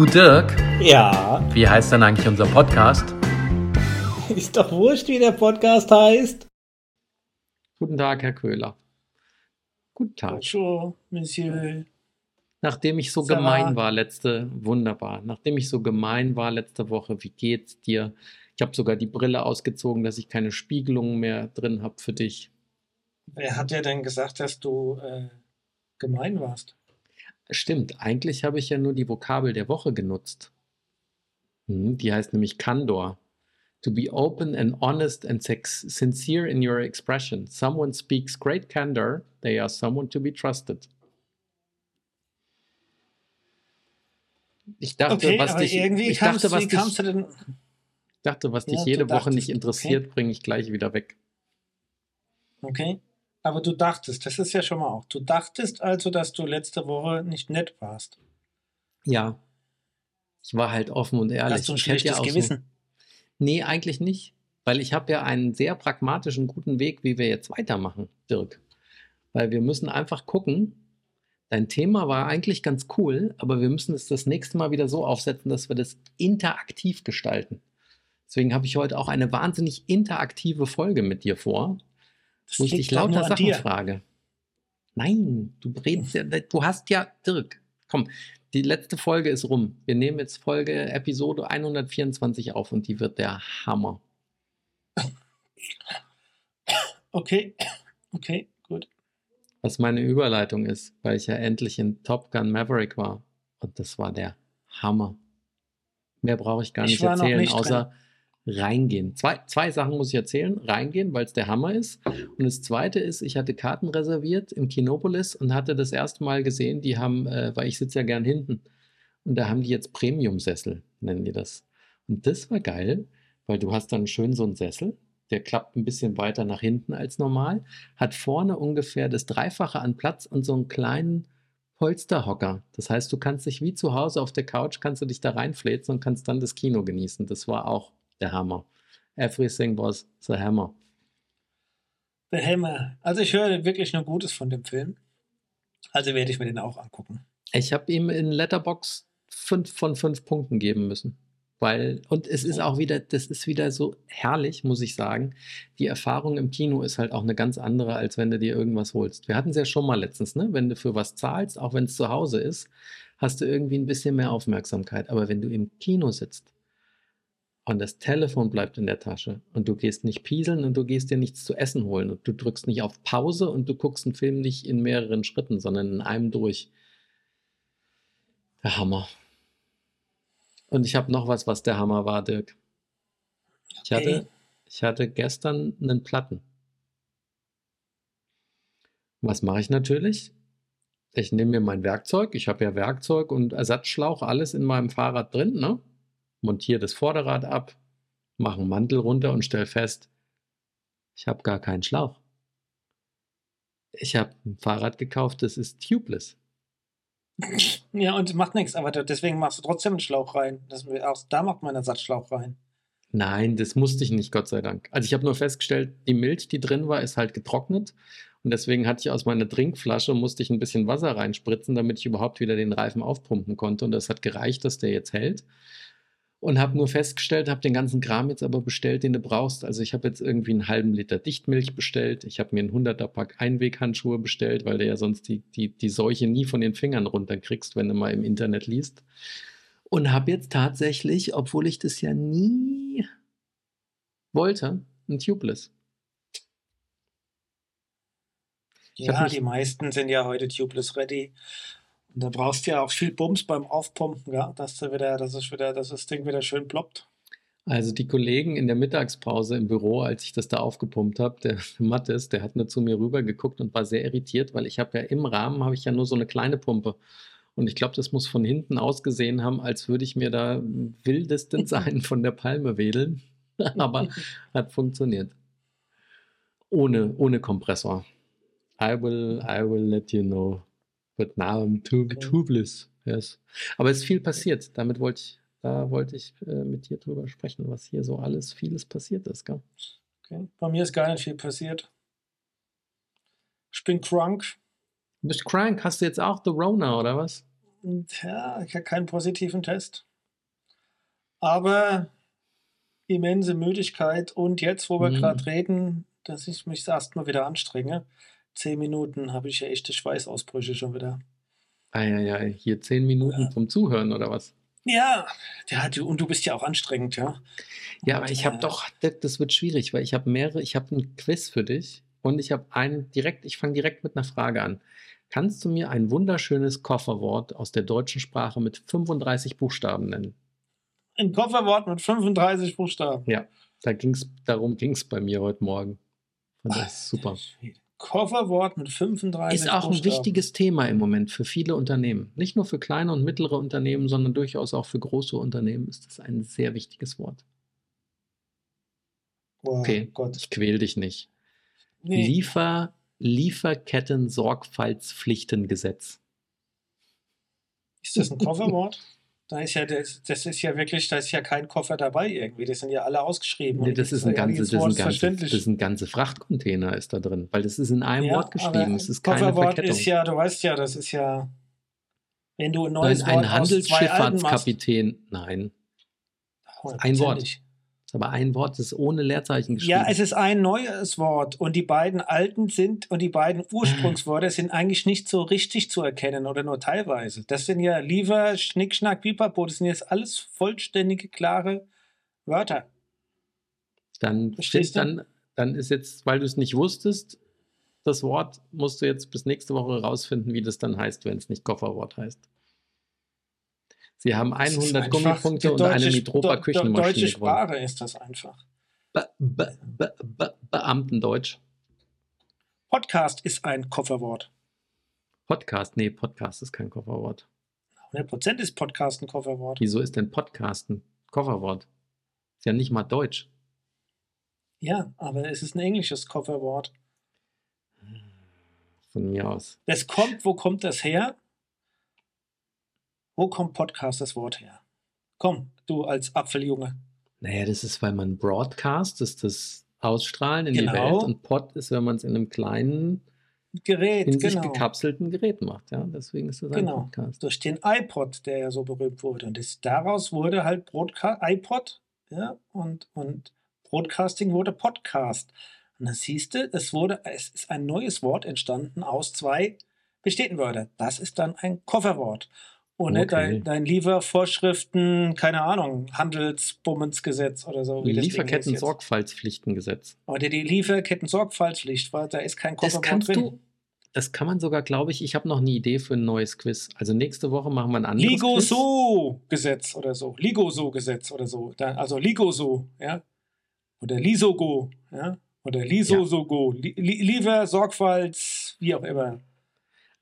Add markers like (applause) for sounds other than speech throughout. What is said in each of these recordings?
Du Dirk, Ja, wie heißt denn eigentlich unser Podcast? (laughs) ist doch wurscht, wie der Podcast heißt. Guten Tag, Herr Köhler. Guten Tag. Bonjour, Monsieur. Nachdem ich so gemein war letzte, wunderbar. Nachdem ich so gemein war letzte Woche, wie geht's dir? Ich habe sogar die Brille ausgezogen, dass ich keine Spiegelungen mehr drin habe für dich. Wer hat dir denn gesagt, dass du äh, gemein warst? Stimmt, eigentlich habe ich ja nur die Vokabel der Woche genutzt. Hm, die heißt nämlich Candor. To be open and honest and sincere in your expression. Someone speaks great candor, they are someone to be trusted. Ich dachte, Okay, was dich, irgendwie ich kamst, dachte, was dich, kamst du denn? dachte, was dich Ja, jede Woche dachtest, nicht interessiert, bringe ich gleich wieder weg. Okay, aber du dachtest, das ist ja schon mal auch. Du dachtest also, dass du letzte Woche nicht nett warst. Ja, ich war halt offen und ehrlich. Hast du ein Ich hätte ja schlechtes auch so- Gewissen? Nee, eigentlich nicht. Weil ich habe ja einen sehr pragmatischen, guten Weg, wie wir jetzt weitermachen, Dirk. Weil wir müssen einfach gucken, dein Thema war eigentlich ganz cool, aber wir müssen es das nächste Mal wieder so aufsetzen, dass wir das interaktiv gestalten. Deswegen habe ich heute auch eine wahnsinnig interaktive Folge mit dir vor, Das wo ich dich lauter Sachen dir. frage. Nein, du redest ja, du hast ja, Dirk, komm, die letzte Folge ist rum. Wir nehmen jetzt Folge, Episode 124 auf und die wird der Hammer. Okay, okay, gut. Was meine Überleitung ist, weil ich ja endlich in Top Gun Maverick war. Und das war der Hammer. Mehr brauche ich gar Ich nicht erzählen, nicht außer reingehen. Zwei, zwei Sachen muss ich erzählen. Reingehen, weil es der Hammer ist. Und das zweite ist, ich hatte Karten reserviert im Kinopolis und hatte das erste Mal gesehen, die haben, äh, weil ich sitze ja gern hinten. Und da haben die jetzt Premium-Sessel, nennen die das. Und das war geil, weil du hast dann schön so einen Sessel, der klappt ein bisschen weiter nach hinten als normal, hat vorne ungefähr das Dreifache an Platz und so einen kleinen Polsterhocker. Das heißt, du kannst dich wie zu Hause auf der Couch, kannst du dich da reinfläzen und kannst dann das Kino genießen. Das war auch der Hammer. Everything was the hammer. The Hammer. Also ich höre wirklich nur Gutes von dem Film. Also werde ich mir den auch angucken. Ich habe ihm in Letterbox fünf von fünf Punkten geben müssen. Weil, und es ist auch wieder, das ist wieder so herrlich, muss ich sagen. Die Erfahrung im Kino ist halt auch eine ganz andere, als wenn du dir irgendwas holst. Wir hatten es ja schon mal letztens, ne? Wenn du für was zahlst, auch wenn es zu Hause ist, hast du irgendwie ein bisschen mehr Aufmerksamkeit. Aber wenn du im Kino sitzt und das Telefon bleibt in der Tasche und du gehst nicht pieseln und du gehst dir nichts zu essen holen und du drückst nicht auf Pause und du guckst einen Film nicht in mehreren Schritten, sondern in einem durch. Der Hammer. Und ich habe noch was, was der Hammer war, Dirk. Ich hatte, Okay. ich hatte gestern einen Platten. Was mache ich natürlich? Ich nehme mir mein Werkzeug. Ich habe ja Werkzeug und Ersatzschlauch, alles in meinem Fahrrad drin, ne? Montiere das Vorderrad ab, mache einen Mantel runter und stelle fest, ich habe gar keinen Schlauch. Ich habe ein Fahrrad gekauft, das ist tubeless. Ja, und macht nichts, aber deswegen machst du trotzdem einen Schlauch rein. Das, auch da macht man einen Ersatzschlauch rein. Nein, das musste ich nicht, Gott sei Dank. Also ich habe nur festgestellt, die Milch, die drin war, ist halt getrocknet. Und deswegen hatte ich aus meiner Trinkflasche, musste ich ein bisschen Wasser reinspritzen, damit ich überhaupt wieder den Reifen aufpumpen konnte. Und das hat gereicht, dass der jetzt hält. Und habe nur festgestellt, habe den ganzen Kram jetzt aber bestellt, den du brauchst. Also ich habe jetzt irgendwie einen halben Liter Dichtmilch bestellt. Ich habe mir einen 100er Pack Einweghandschuhe bestellt, weil du ja sonst die, die, die Seuche nie von den Fingern runterkriegst, wenn du mal im Internet liest. Und habe jetzt tatsächlich, obwohl ich das ja nie wollte, ein Tubeless. Ich Ja, die meisten sind ja heute tubeless ready. Und da brauchst du ja auch viel Bums beim Aufpumpen, ja, dass du wieder, dass es wieder, dass das Ding wieder schön ploppt. Also die Kollegen in der Mittagspause im Büro, als ich das da aufgepumpt habe, der (laughs) Mattes, der hat nur zu mir rüber geguckt und war sehr irritiert, weil ich habe ja im Rahmen habe ich ja nur so eine kleine Pumpe. Und ich glaube, das muss von hinten ausgesehen haben, als würde ich mir da wildesten (laughs) sein von der Palme wedeln. (laughs) Aber hat funktioniert. Ohne, ohne Kompressor. I will, I will let you know. I'm too, Okay. tubeless. Yes. Aber es ist viel passiert. Damit wollte ich, da wollte ich äh, mit dir drüber sprechen, was hier so alles, vieles passiert ist. Gell? Okay. Bei mir ist gar nicht viel passiert. Ich bin crunk. Du bist crank. Hast du jetzt auch The Rona oder was? Ja, ich habe keinen positiven Test. Aber immense Müdigkeit und jetzt, wo wir Mhm. gerade reden, dass ich mich erstmal wieder anstrenge. Zehn Minuten habe ich ja echte Schweißausbrüche schon wieder. Eieiei, hier zehn Minuten Ja. zum Zuhören oder was? Ja, ja du, und du bist ja auch anstrengend, ja. Ja, Und, aber ich habe äh, doch, das, wird schwierig, weil ich habe mehrere, ich habe ein Quiz für dich und ich habe einen direkt, ich fange direkt mit einer Frage an. Kannst du mir ein wunderschönes Kofferwort aus der deutschen Sprache mit 35 Buchstaben nennen? Ein Kofferwort mit 35 Buchstaben. Ja, da ging's, darum ging es bei mir heute Morgen. Und das ist super. Kofferwort mit 35 Ist auch ein Buchstaben. wichtiges Thema im Moment für viele Unternehmen. Nicht nur für kleine und mittlere Unternehmen, sondern durchaus auch für große Unternehmen ist das ein sehr wichtiges Wort. Oh Okay, Gott. ich quäl dich nicht. Nee. Liefer, Lieferketten-Sorgfaltspflichtengesetz. Ist das ein Kofferwort? Da ist ja das, das ist ja wirklich, da ist ja kein Koffer dabei irgendwie. Die sind ja alle ausgeschrieben. Nee, das ist ein ganze, das ist ein ganze, das ist ein ganze Frachtcontainer ist da drin, weil das ist in einem Ja, Wort geschrieben. Es ist keine Kofferwort Verkettung. ist ja, du weißt ja, das ist ja, wenn du ein neues Nein, ein Wort. Handelsschifffahrtskapitän. Nein, ein Wort. Ist aber ein Wort, das ist ohne Leerzeichen geschrieben. Ja, es ist ein neues Wort und die beiden alten sind und die beiden Ursprungsworte sind eigentlich nicht so richtig zu erkennen oder nur teilweise. Das sind ja Liefer, Schnick, Schnack, Pipapo, das sind jetzt alles vollständige, klare Wörter. dann, Verstehst dann, dann ist jetzt, weil du es nicht wusstest, das Wort musst du jetzt bis nächste Woche rausfinden, wie das dann heißt, wenn es nicht Kofferwort heißt. Sie haben Das ist 100 einfach- Gummipunkte und eine Mitropa Küchenmaschine Deutsche gewonnen. Sprache ist das einfach. Be Be Be Be Beamtendeutsch. Podcast ist ein Kofferwort. Podcast, nee, Podcast ist kein Kofferwort. 100% ist Podcast ein Kofferwort. Wieso ist denn Podcast ein Kofferwort? Ist ja nicht mal Deutsch. Ja, aber es ist ein englisches Kofferwort. Von mir aus. Das kommt, wo kommt das her? Wo kommt Podcast das Wort her? Komm, du als Apfeljunge. Naja, das ist, weil man Broadcast ist das Ausstrahlen in die Genau. Welt und Pod ist, wenn man es in einem kleinen, Gerät, in sich genau. gekapselten Gerät macht. Ja, deswegen ist das ein Genau. Podcast. Durch den iPod, der ja so berühmt wurde. Und das, daraus wurde halt Broadca iPod, ja, und, und Broadcasting wurde Podcast. Und dann siehst du, es wurde, es ist ein neues Wort entstanden aus zwei bestehenden Wörtern. Das ist dann ein Kofferwort. Nicht Okay. dein, dein Liefervorschriften, keine Ahnung, Handelsbummensgesetz oder so. Lieferketten-Sorgfaltspflichtengesetz. Oder die Lieferketten-Sorgfaltspflicht, weil da ist kein kannst drin. du, das kann man sogar, glaube ich, ich habe noch eine Idee für ein neues Quiz. Also nächste Woche machen wir ein anderes Quiz. Ligoso-Gesetz oder so. Ligoso-Gesetz oder so. Da, also Ligoso, ja. Oder Lisogo, ja. Oder Lisosogo. Li Li Liefer, Sorgfalts, wie auch immer.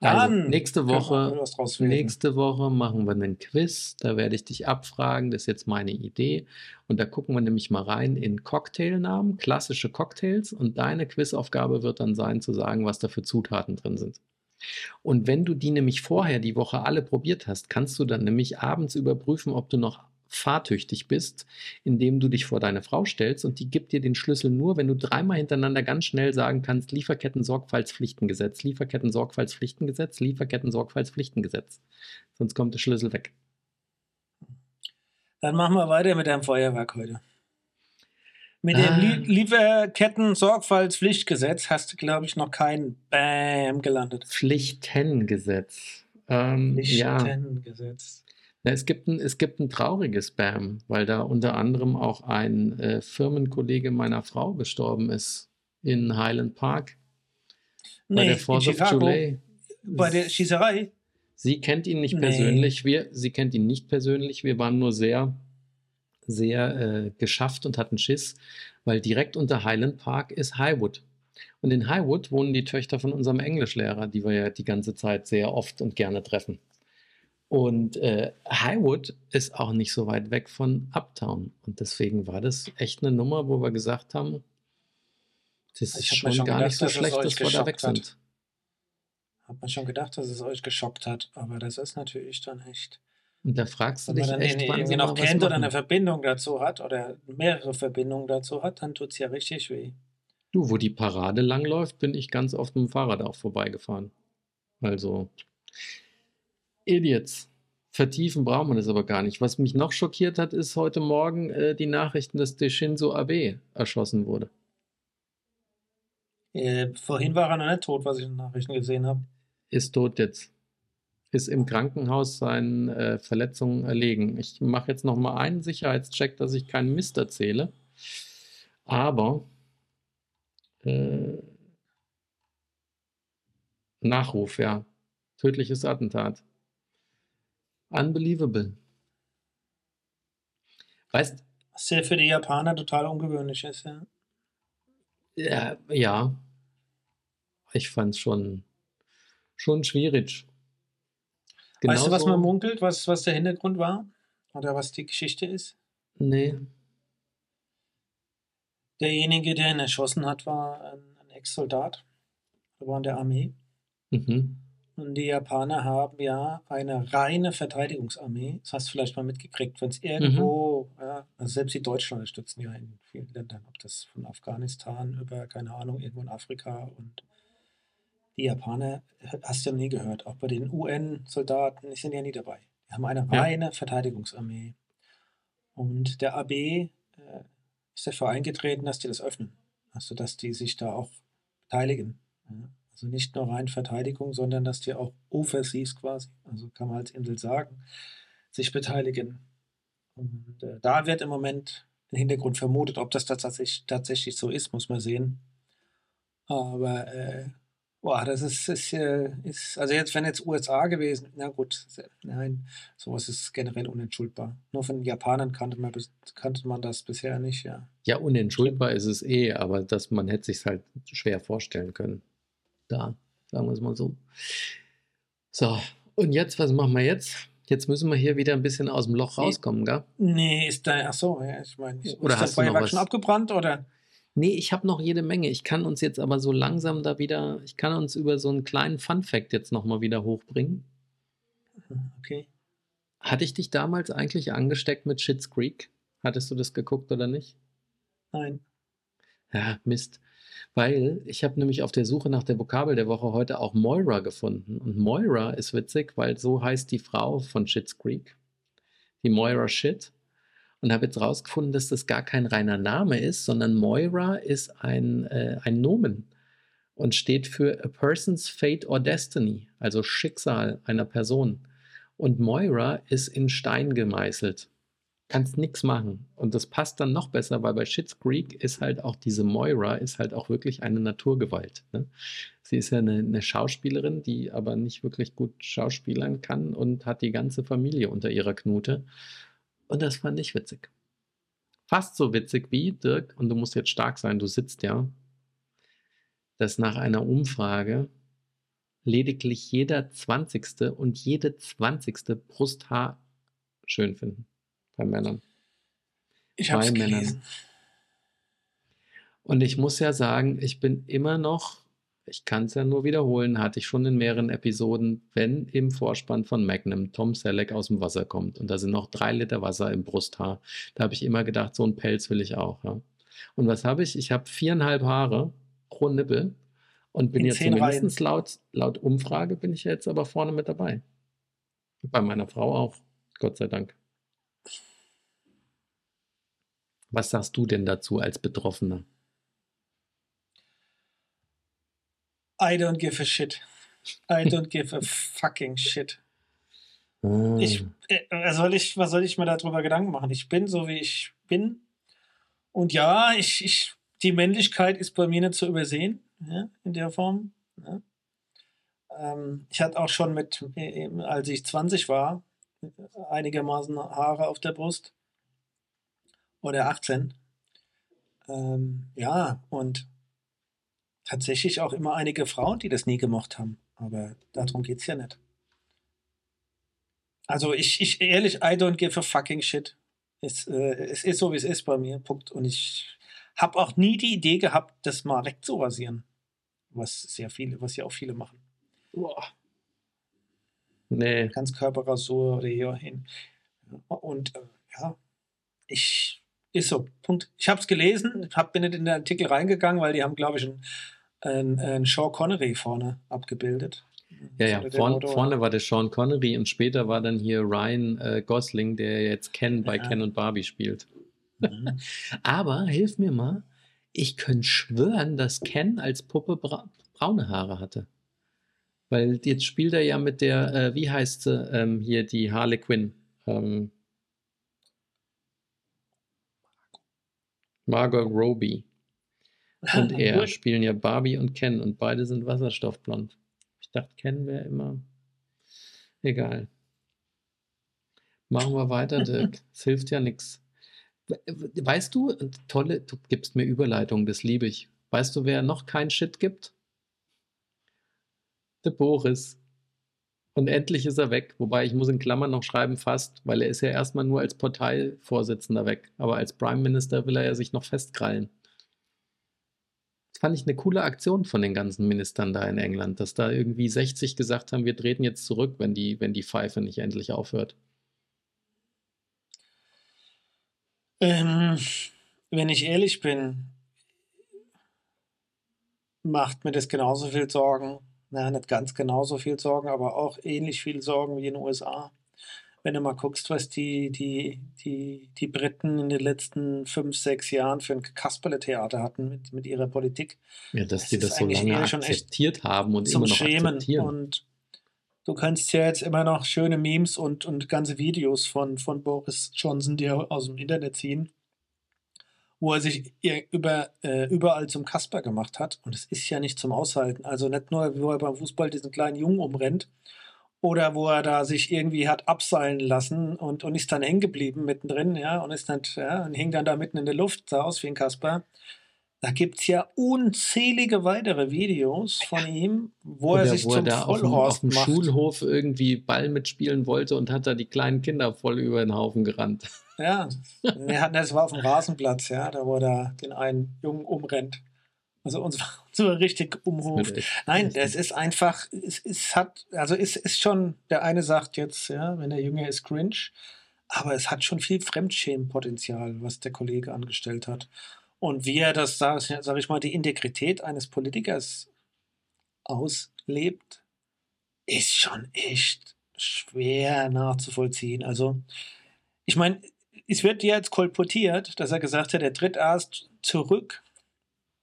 Also Dann nächste können wir Woche, nächste Woche machen wir einen Quiz. Da werde ich dich abfragen. Das ist jetzt meine Idee. Und da gucken wir nämlich mal rein in Cocktailnamen, klassische Cocktails. Und deine Quizaufgabe wird dann sein, zu sagen, was da für Zutaten drin sind. Und wenn du die nämlich vorher die Woche alle probiert hast, kannst du dann nämlich abends überprüfen, ob du noch fahrtüchtig bist, indem du dich vor deine Frau stellst und die gibt dir den Schlüssel nur, wenn du dreimal hintereinander ganz schnell sagen kannst, Lieferketten-Sorgfaltspflichtengesetz, Lieferketten-Sorgfaltspflichtengesetz, Lieferketten-Sorgfaltspflichtengesetz. Sonst kommt der Schlüssel weg. Dann machen wir weiter mit deinem Feuerwerk heute. Mit Ah. dem Lie Lieferketten-Sorgfaltspflichtgesetz hast du, glaube ich, noch kein Bam gelandet. Pflichtengesetz. Ähm, Pflichtengesetz. Na, es, gibt ein, es gibt ein trauriges Spam, weil da unter anderem auch ein äh, Firmenkollege meiner Frau gestorben ist in Highland Park bei Nee, der in Fourth of July. bei der Schießerei. Sie kennt ihn nicht Nee. persönlich, wir, sie kennt ihn nicht persönlich. Wir waren nur sehr, sehr äh, geschafft und hatten Schiss, weil direkt unter Highland Park ist Highwood. Und in Highwood wohnen die Töchter von unserem Englischlehrer, die wir ja die ganze Zeit sehr oft und gerne treffen. Und äh, Highwood ist auch nicht so weit weg von Uptown. Und deswegen war das echt eine Nummer, wo wir gesagt haben, das ist schon, schon gar gedacht, nicht so dass schlecht, euch dass wir da weg hat. sind. Hat man schon gedacht, dass es euch geschockt hat, aber das ist natürlich dann echt. Und da fragst du Wenn man dich dann echt, irgendwie noch kennt oder eine Verbindung dazu hat oder mehrere Verbindungen dazu hat, dann tut es ja richtig weh. Du, wo die Parade langläuft, bin ich ganz oft mit dem Fahrrad auch vorbeigefahren. Also, Idiots. Vertiefen braucht man das aber gar nicht. Was mich noch schockiert hat, ist heute Morgen äh, die Nachrichten, dass der Shinzo Abe erschossen wurde. Äh, vorhin war er noch nicht tot, was ich in den Nachrichten gesehen habe. Ist tot jetzt. Ist im Krankenhaus seinen äh, Verletzungen erlegen. Ich mache jetzt noch mal einen Sicherheitscheck, dass ich keinen Mist erzähle. Aber äh, Nachruf, ja. Tödliches Attentat. Unbelievable. Weißt Was ja für die Japaner total ungewöhnlich ist, ja. Ja, ja. Ich fand es schon, schon schwierig. weißt du, was man munkelt, was, was der Hintergrund war? Oder was die Geschichte ist? Nee. Derjenige, der ihn erschossen hat, war ein, ein Ex-Soldat. Er war in der Armee. Mhm. Und die Japaner haben ja eine reine Verteidigungsarmee. Das hast du vielleicht mal mitgekriegt, wenn es irgendwo, ja, also selbst die Deutschen unterstützen ja in vielen Ländern, ob das von Afghanistan über, keine Ahnung, irgendwo in Afrika und die Japaner, hast du ja nie gehört, auch bei den UN-Soldaten, die sind ja nie dabei. Die haben eine Ja. reine Verteidigungsarmee. Und der AB äh, ist dafür eingetreten, dass die das öffnen. Also, dass die sich da auch beteiligen. Ja. Also nicht nur rein Verteidigung, sondern dass die auch offensiv quasi, also kann man als Insel sagen, sich beteiligen. Und äh, da wird im Moment im Hintergrund vermutet, ob das tatsächlich, tatsächlich so ist, muss man sehen. Aber äh, boah, das ist, ist, äh, ist, also jetzt, wenn jetzt USA gewesen, na gut, nein, sowas ist generell unentschuldbar. Nur von Japanern kannte man, kannte man das bisher nicht, ja. Ja, unentschuldbar ist es eh, aber dass man hätte sich halt schwer vorstellen können. Da, sagen wir es mal so. So, und jetzt, was machen wir jetzt? Jetzt müssen wir hier wieder ein bisschen aus dem Loch rauskommen, gell? Nee, ist da, ach so, ja, ich meine, ist Oder das hast Feuerwerk schon abgebrannt oder? Nee, ich habe noch jede Menge. Ich kann uns jetzt aber so langsam da wieder, ich kann uns über so einen kleinen Fun-Fact jetzt nochmal wieder hochbringen. Okay. Hatte ich dich damals eigentlich angesteckt mit Schitt's Creek? Hattest du das geguckt oder nicht? Nein. Ja, Mist. Weil ich habe nämlich auf der Suche nach der Vokabel der Woche heute auch Moira gefunden. Und Moira ist witzig, weil so heißt die Frau von Schitt's Creek. Die Moira Shit. Und habe jetzt rausgefunden, dass das gar kein reiner Name ist, sondern Moira ist ein, äh, ein Nomen und steht für A Person's Fate or Destiny, also Schicksal einer Person. Und Moira ist in Stein gemeißelt. Kannst nichts machen. Und das passt dann noch besser, weil bei Schitt's Creek ist halt auch diese Moira, ist halt auch wirklich eine Naturgewalt. Ne? Sie ist ja eine, eine Schauspielerin, die aber nicht wirklich gut schauspielern kann und hat die ganze Familie unter ihrer Knute. Und das fand ich witzig. Fast so witzig wie, Dirk, und du musst jetzt stark sein, du sitzt ja, dass nach einer Umfrage lediglich jeder 20. und jede 20. Brusthaar schön finden bei Männern. Ich habe es Bei Männern. gelesen. Und ich muss ja sagen, ich bin immer noch, ich kann es ja nur wiederholen, hatte ich schon in mehreren Episoden, wenn im Vorspann von Magnum Tom Selleck aus dem Wasser kommt und da sind noch drei Liter Wasser im Brusthaar, da habe ich immer gedacht, so einen Pelz will ich auch. Ja. Und was habe ich? Ich habe viereinhalb Haare pro Nippel und bin In jetzt zumindest laut, laut Umfrage bin ich jetzt aber vorne mit dabei. Bei meiner Frau auch, Gott sei Dank. Was sagst du denn dazu als Betroffener? I don't give a shit. I don't give a fucking shit. Ich, Hm. äh, was, soll ich, was soll ich mir darüber Gedanken machen? Ich bin so, wie ich bin. Und ja, ich, ich, die Männlichkeit ist bei mir nicht zu übersehen, ja, in der Form. Ja. Ähm, ich hatte auch schon mit, äh, als ich 20 war, einigermaßen Haare auf der Brust. Oder 18. Ähm, ja, und tatsächlich auch immer einige Frauen, die das nie gemocht haben. Aber darum geht es ja nicht. Also ich, ich ehrlich, I don't give a fucking shit. Es, äh, es ist so, wie es ist bei mir. Punkt. Und ich habe auch nie die Idee gehabt, das mal wegzurasieren. Was sehr viele, was ja auch viele machen. Boah. Nee, Ganzkörperrasur oder hier hin. Und äh, ja, ich ist so. Punkt. Ich habe es gelesen, hab, bin nicht in den Artikel reingegangen, weil die haben, glaube ich, einen, einen, einen Sean Connery vorne abgebildet. Ja, ja, vorn, vorne war der Sean Connery und später war dann hier Ryan äh, Gosling, der jetzt Ken bei ja. Ken und Barbie spielt. Mhm. (laughs) Aber hilf mir mal, ich könnte schwören, dass Ken als Puppe bra braune Haare hatte. Weil jetzt spielt er ja mit der, äh, wie heißt sie, ähm, hier die Harley Quinn. Ähm, Margot Robbie. Und (laughs) er spielen ja Barbie und Ken und beide sind wasserstoffblond. Ich dachte, Ken wäre immer. Egal. Machen wir weiter, Dirk. (laughs) Es hilft ja nichts. Weißt du, tolle, du gibst mir Überleitungen, das liebe ich. Weißt du, wer noch kein Shit gibt? Der Boris. Und endlich ist er weg. Wobei ich muss in Klammern noch schreiben fast, weil er ist ja erstmal nur als Parteivorsitzender weg. Aber als Prime Minister will er ja sich noch festkrallen. Das fand ich eine coole Aktion von den ganzen Ministern da in England, dass da irgendwie 60 gesagt haben, wir treten jetzt zurück, wenn die, wenn die Pfeife nicht endlich aufhört. Ähm, wenn ich ehrlich bin, macht mir das genauso viel Sorgen. Na, nicht ganz genauso viel Sorgen, aber auch ähnlich viel Sorgen wie in den USA. Wenn du mal guckst, was die, die, die, die Briten in den letzten fünf, sechs Jahren für ein Kasperle-Theater hatten mit, mit ihrer Politik. Ja, dass das die das so lange akzeptiert haben und immer noch Schämen. akzeptieren. Und du kannst ja jetzt immer noch schöne Memes und, und ganze Videos von, von Boris Johnson dir aus dem Internet ziehen, wo er sich über, äh, überall zum Kasper gemacht hat. Und es ist ja nicht zum Aushalten. Also nicht nur, wo er beim Fußball diesen kleinen Jungen umrennt oder wo er da sich irgendwie hat abseilen lassen und, und ist dann hängen geblieben mittendrin, ja, und ist dann, ja, und hing dann da mitten in der Luft, sah aus wie ein Kasper. Da gibt es ja unzählige weitere Videos von ihm, wo Oder er sich wo zum er Vollhorst auf dem, auf dem Schulhof irgendwie Ball mitspielen wollte und hat da die kleinen Kinder voll über den Haufen gerannt. Ja, das war auf dem Rasenplatz, ja, da wo er den einen Jungen umrennt. Also uns, uns war richtig umruft. Nein, es ist einfach, es, es hat, also es ist schon, der eine sagt jetzt, ja, wenn er jünger ist, cringe, aber es hat schon viel Fremdschämenpotenzial, was der Kollege angestellt hat. Und wie er das, sage sag ich mal, die Integrität eines Politikers auslebt, ist schon echt schwer nachzuvollziehen. Also, ich meine, es wird jetzt kolportiert, dass er gesagt hat, er tritt erst zurück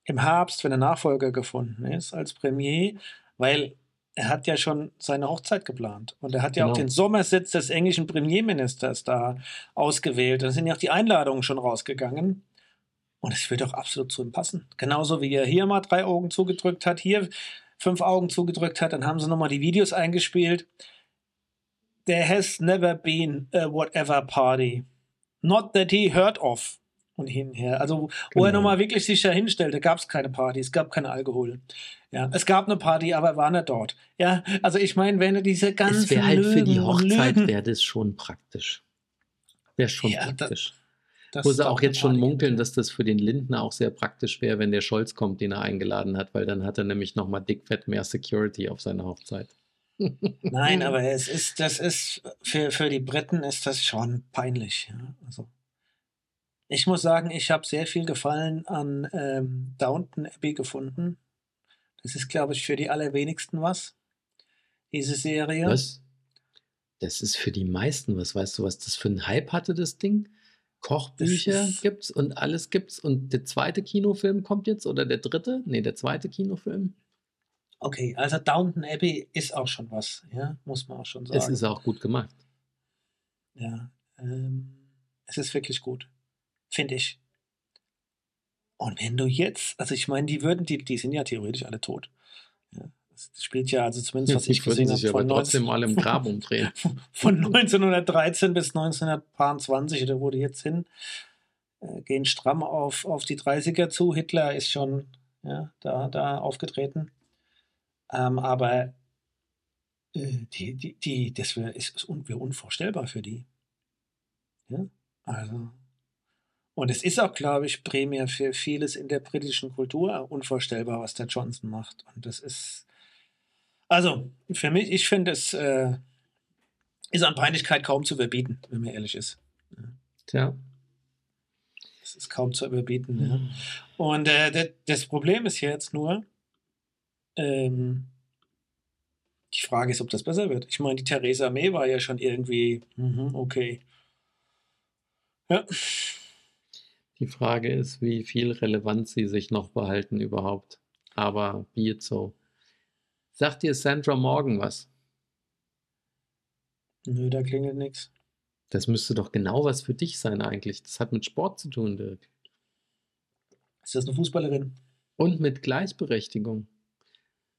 im Herbst, wenn der Nachfolger gefunden ist, als Premier, weil er hat ja schon seine Hochzeit geplant. Und er hat ja genau. auch den Sommersitz des englischen Premierministers da ausgewählt. Da sind ja auch die Einladungen schon rausgegangen. Und es wird auch absolut zu ihm passen. Genauso wie er hier mal drei Augen zugedrückt hat, hier fünf Augen zugedrückt hat, dann haben sie nochmal die Videos eingespielt. There has never been a whatever party. Not that he heard of. Und hinher. Also, wo genau. er nochmal wirklich sich da hinstellte, gab es keine Party, es gab keinen Alkohol. Ja, es gab eine Party, aber er war nicht dort. Ja, also ich meine, wenn er diese ganzen. Es wäre halt für die Hochzeit wäre das schon praktisch. Wäre schon ja, praktisch. Da, das Wo sie auch jetzt schon munkeln, dass das für den Lindner auch sehr praktisch wäre, wenn der Scholz kommt, den er eingeladen hat, weil dann hat er nämlich nochmal dickfett mehr Security auf seiner Hochzeit. Nein, aber es ist, das ist, für, für die Briten ist das schon peinlich. Ja? Also, ich muss sagen, ich habe sehr viel Gefallen an ähm, Downton Abbey gefunden. Das ist, glaube ich, für die allerwenigsten was. Diese Serie. Was? Das ist für die meisten was. Weißt du, was das für ein Hype hatte, das Ding? Kochbücher gibt's und alles gibt's. Und der zweite Kinofilm kommt jetzt oder der dritte? Nee, der zweite Kinofilm. Okay, also Downton Abbey ist auch schon was, ja, muss man auch schon sagen. Es ist auch gut gemacht. Ja, ähm, es ist wirklich gut, finde ich. Und wenn du jetzt, also ich meine, die würden, die, die sind ja theoretisch alle tot. Ja, das spielt ja, also zumindest was ich gesehen habe, von, 19, mal im (laughs) Grab umdrehen. von 1913 bis 1922 oder wo die jetzt hin, äh, gehen stramm auf, auf die 30er zu. Hitler ist schon ja, da, da aufgetreten. Ähm, aber äh, die, die, die, das wäre ist, wär unvorstellbar für die. Ja, also. Und es ist auch, glaube ich, primär für vieles in der britischen Kultur unvorstellbar, was der Johnson macht. Und das ist, also, für mich, ich finde, es äh, ist an Peinlichkeit kaum zu überbieten, wenn man ehrlich ist. Tja. Es ist kaum zu überbieten. Mhm. Ja. Und äh, das Problem ist jetzt nur, ähm, Die Frage ist, ob das besser wird. Ich meine, die Theresa May war ja schon irgendwie, mhm, okay. Ja. Die Frage ist, wie viel Relevanz sie sich noch behalten überhaupt. Aber be it so. Sagt dir Sandra Morgan was? Nö, da klingelt nichts. Das müsste doch genau was für dich sein eigentlich. Das hat mit Sport zu tun, Dirk. Ist das eine Fußballerin? Und mit Gleichberechtigung.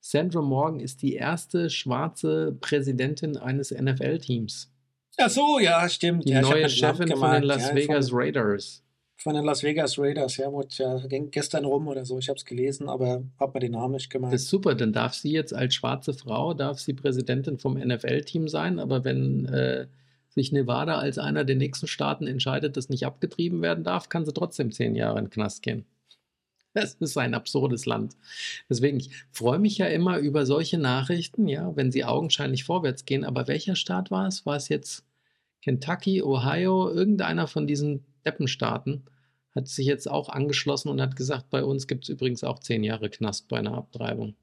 Sandra Morgan ist die erste schwarze Präsidentin eines NFL-Teams. Ach so, ja, stimmt. Die ja, neue Chefin von den Las ja, Vegas von, Raiders. Von den Las Vegas Raiders, ja, wurde ja ging gestern rum oder so. Ich habe es gelesen, aber habe mir den Namen nicht gemerkt. Das ist super, dann darf sie jetzt als schwarze Frau, darf sie Präsidentin vom NFL-Team sein, aber wenn äh, sich Nevada als einer der nächsten Staaten entscheidet, dass nicht abgetrieben werden darf, kann sie trotzdem zehn Jahre in den Knast gehen. Das ist ein absurdes Land. Deswegen, ich freue mich ja immer über solche Nachrichten, ja, wenn sie augenscheinlich vorwärts gehen. Aber welcher Staat war es? War es jetzt Kentucky, Ohio, irgendeiner von diesen Deppenstaaten hat sich jetzt auch angeschlossen und hat gesagt, bei uns gibt es übrigens auch zehn Jahre Knast bei einer Abtreibung.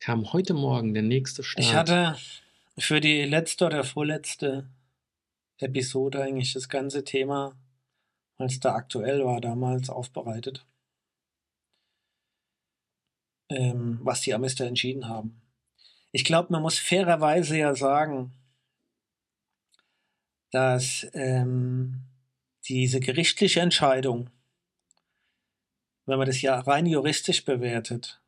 Kam heute Morgen der nächste Staat. Ich hatte für die letzte oder vorletzte Episode eigentlich das ganze Thema, als da aktuell war, damals aufbereitet. Ähm, was die Amis da entschieden haben. Ich glaube, man muss fairerweise ja sagen, dass ähm, diese gerichtliche Entscheidung, wenn man das ja rein juristisch bewertet,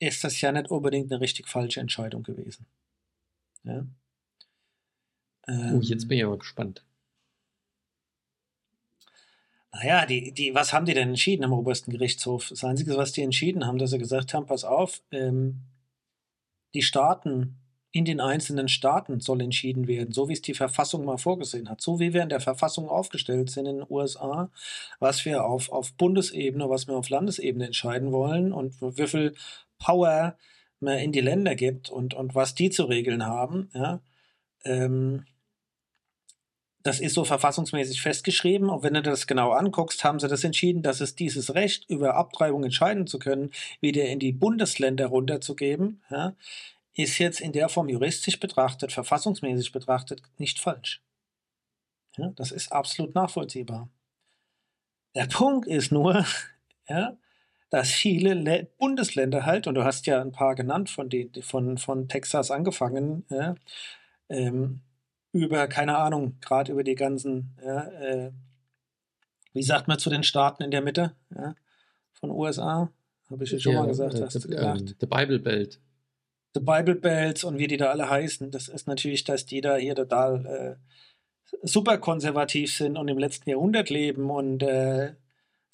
ist das ja nicht unbedingt eine richtig falsche Entscheidung gewesen. Ja? Ähm, oh, jetzt bin ich aber gespannt. Naja, die, die, was haben die denn entschieden am obersten Gerichtshof? Das Einzige, was die entschieden haben, dass sie gesagt haben, pass auf, ähm, die Staaten in den einzelnen Staaten soll entschieden werden, so wie es die Verfassung mal vorgesehen hat, so wie wir in der Verfassung aufgestellt sind in den USA, was wir auf, auf Bundesebene, was wir auf Landesebene entscheiden wollen und wie viel Power man in die Länder gibt und, und was die zu regeln haben. Ja. Ähm, das ist so verfassungsmäßig festgeschrieben. Und wenn du das genau anguckst, haben sie das entschieden, dass es dieses Recht, über Abtreibung entscheiden zu können, wieder in die Bundesländer runterzugeben. Ja ist jetzt in der Form juristisch betrachtet, verfassungsmäßig betrachtet, nicht falsch. Ja, das ist absolut nachvollziehbar. Der Punkt ist nur, (laughs) ja, dass viele Le Bundesländer halt, und du hast ja ein paar genannt, von, die, von, von Texas angefangen, ja, ähm, über, keine Ahnung, gerade über die ganzen, ja, äh, wie sagt man zu den Staaten in der Mitte ja, von USA? Habe ich ja schon mal gesagt, äh, hast the, du gedacht. Um, the Bible Belt. The Bible Bells und wie die da alle heißen, das ist natürlich, dass die da hier total äh, super konservativ sind und im letzten Jahrhundert leben und äh,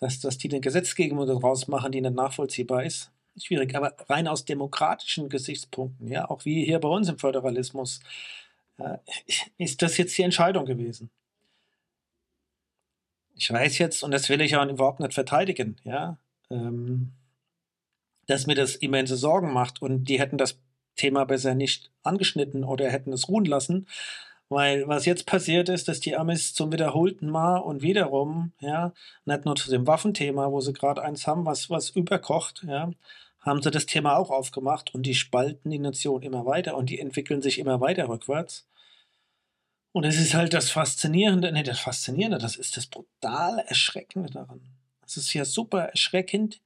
dass, dass die eine Gesetzgebung daraus machen, die nicht nachvollziehbar ist. Schwierig, aber rein aus demokratischen Gesichtspunkten, ja, auch wie hier bei uns im Föderalismus, ist das jetzt die Entscheidung gewesen. Ich weiß jetzt, und das will ich auch überhaupt nicht verteidigen, ja, ähm, dass mir das immense Sorgen macht und die hätten das Thema besser nicht angeschnitten oder hätten es ruhen lassen. Weil was jetzt passiert ist, dass die Amis zum wiederholten Mal und wiederum, ja, nicht nur zu dem Waffenthema, wo sie gerade eins haben, was, was überkocht, ja, haben sie das Thema auch aufgemacht und die spalten die Nation immer weiter und die entwickeln sich immer weiter rückwärts. Und es ist halt das Faszinierende, nee, das Faszinierende, das ist das brutal Erschreckende daran. Es ist ja super erschreckend,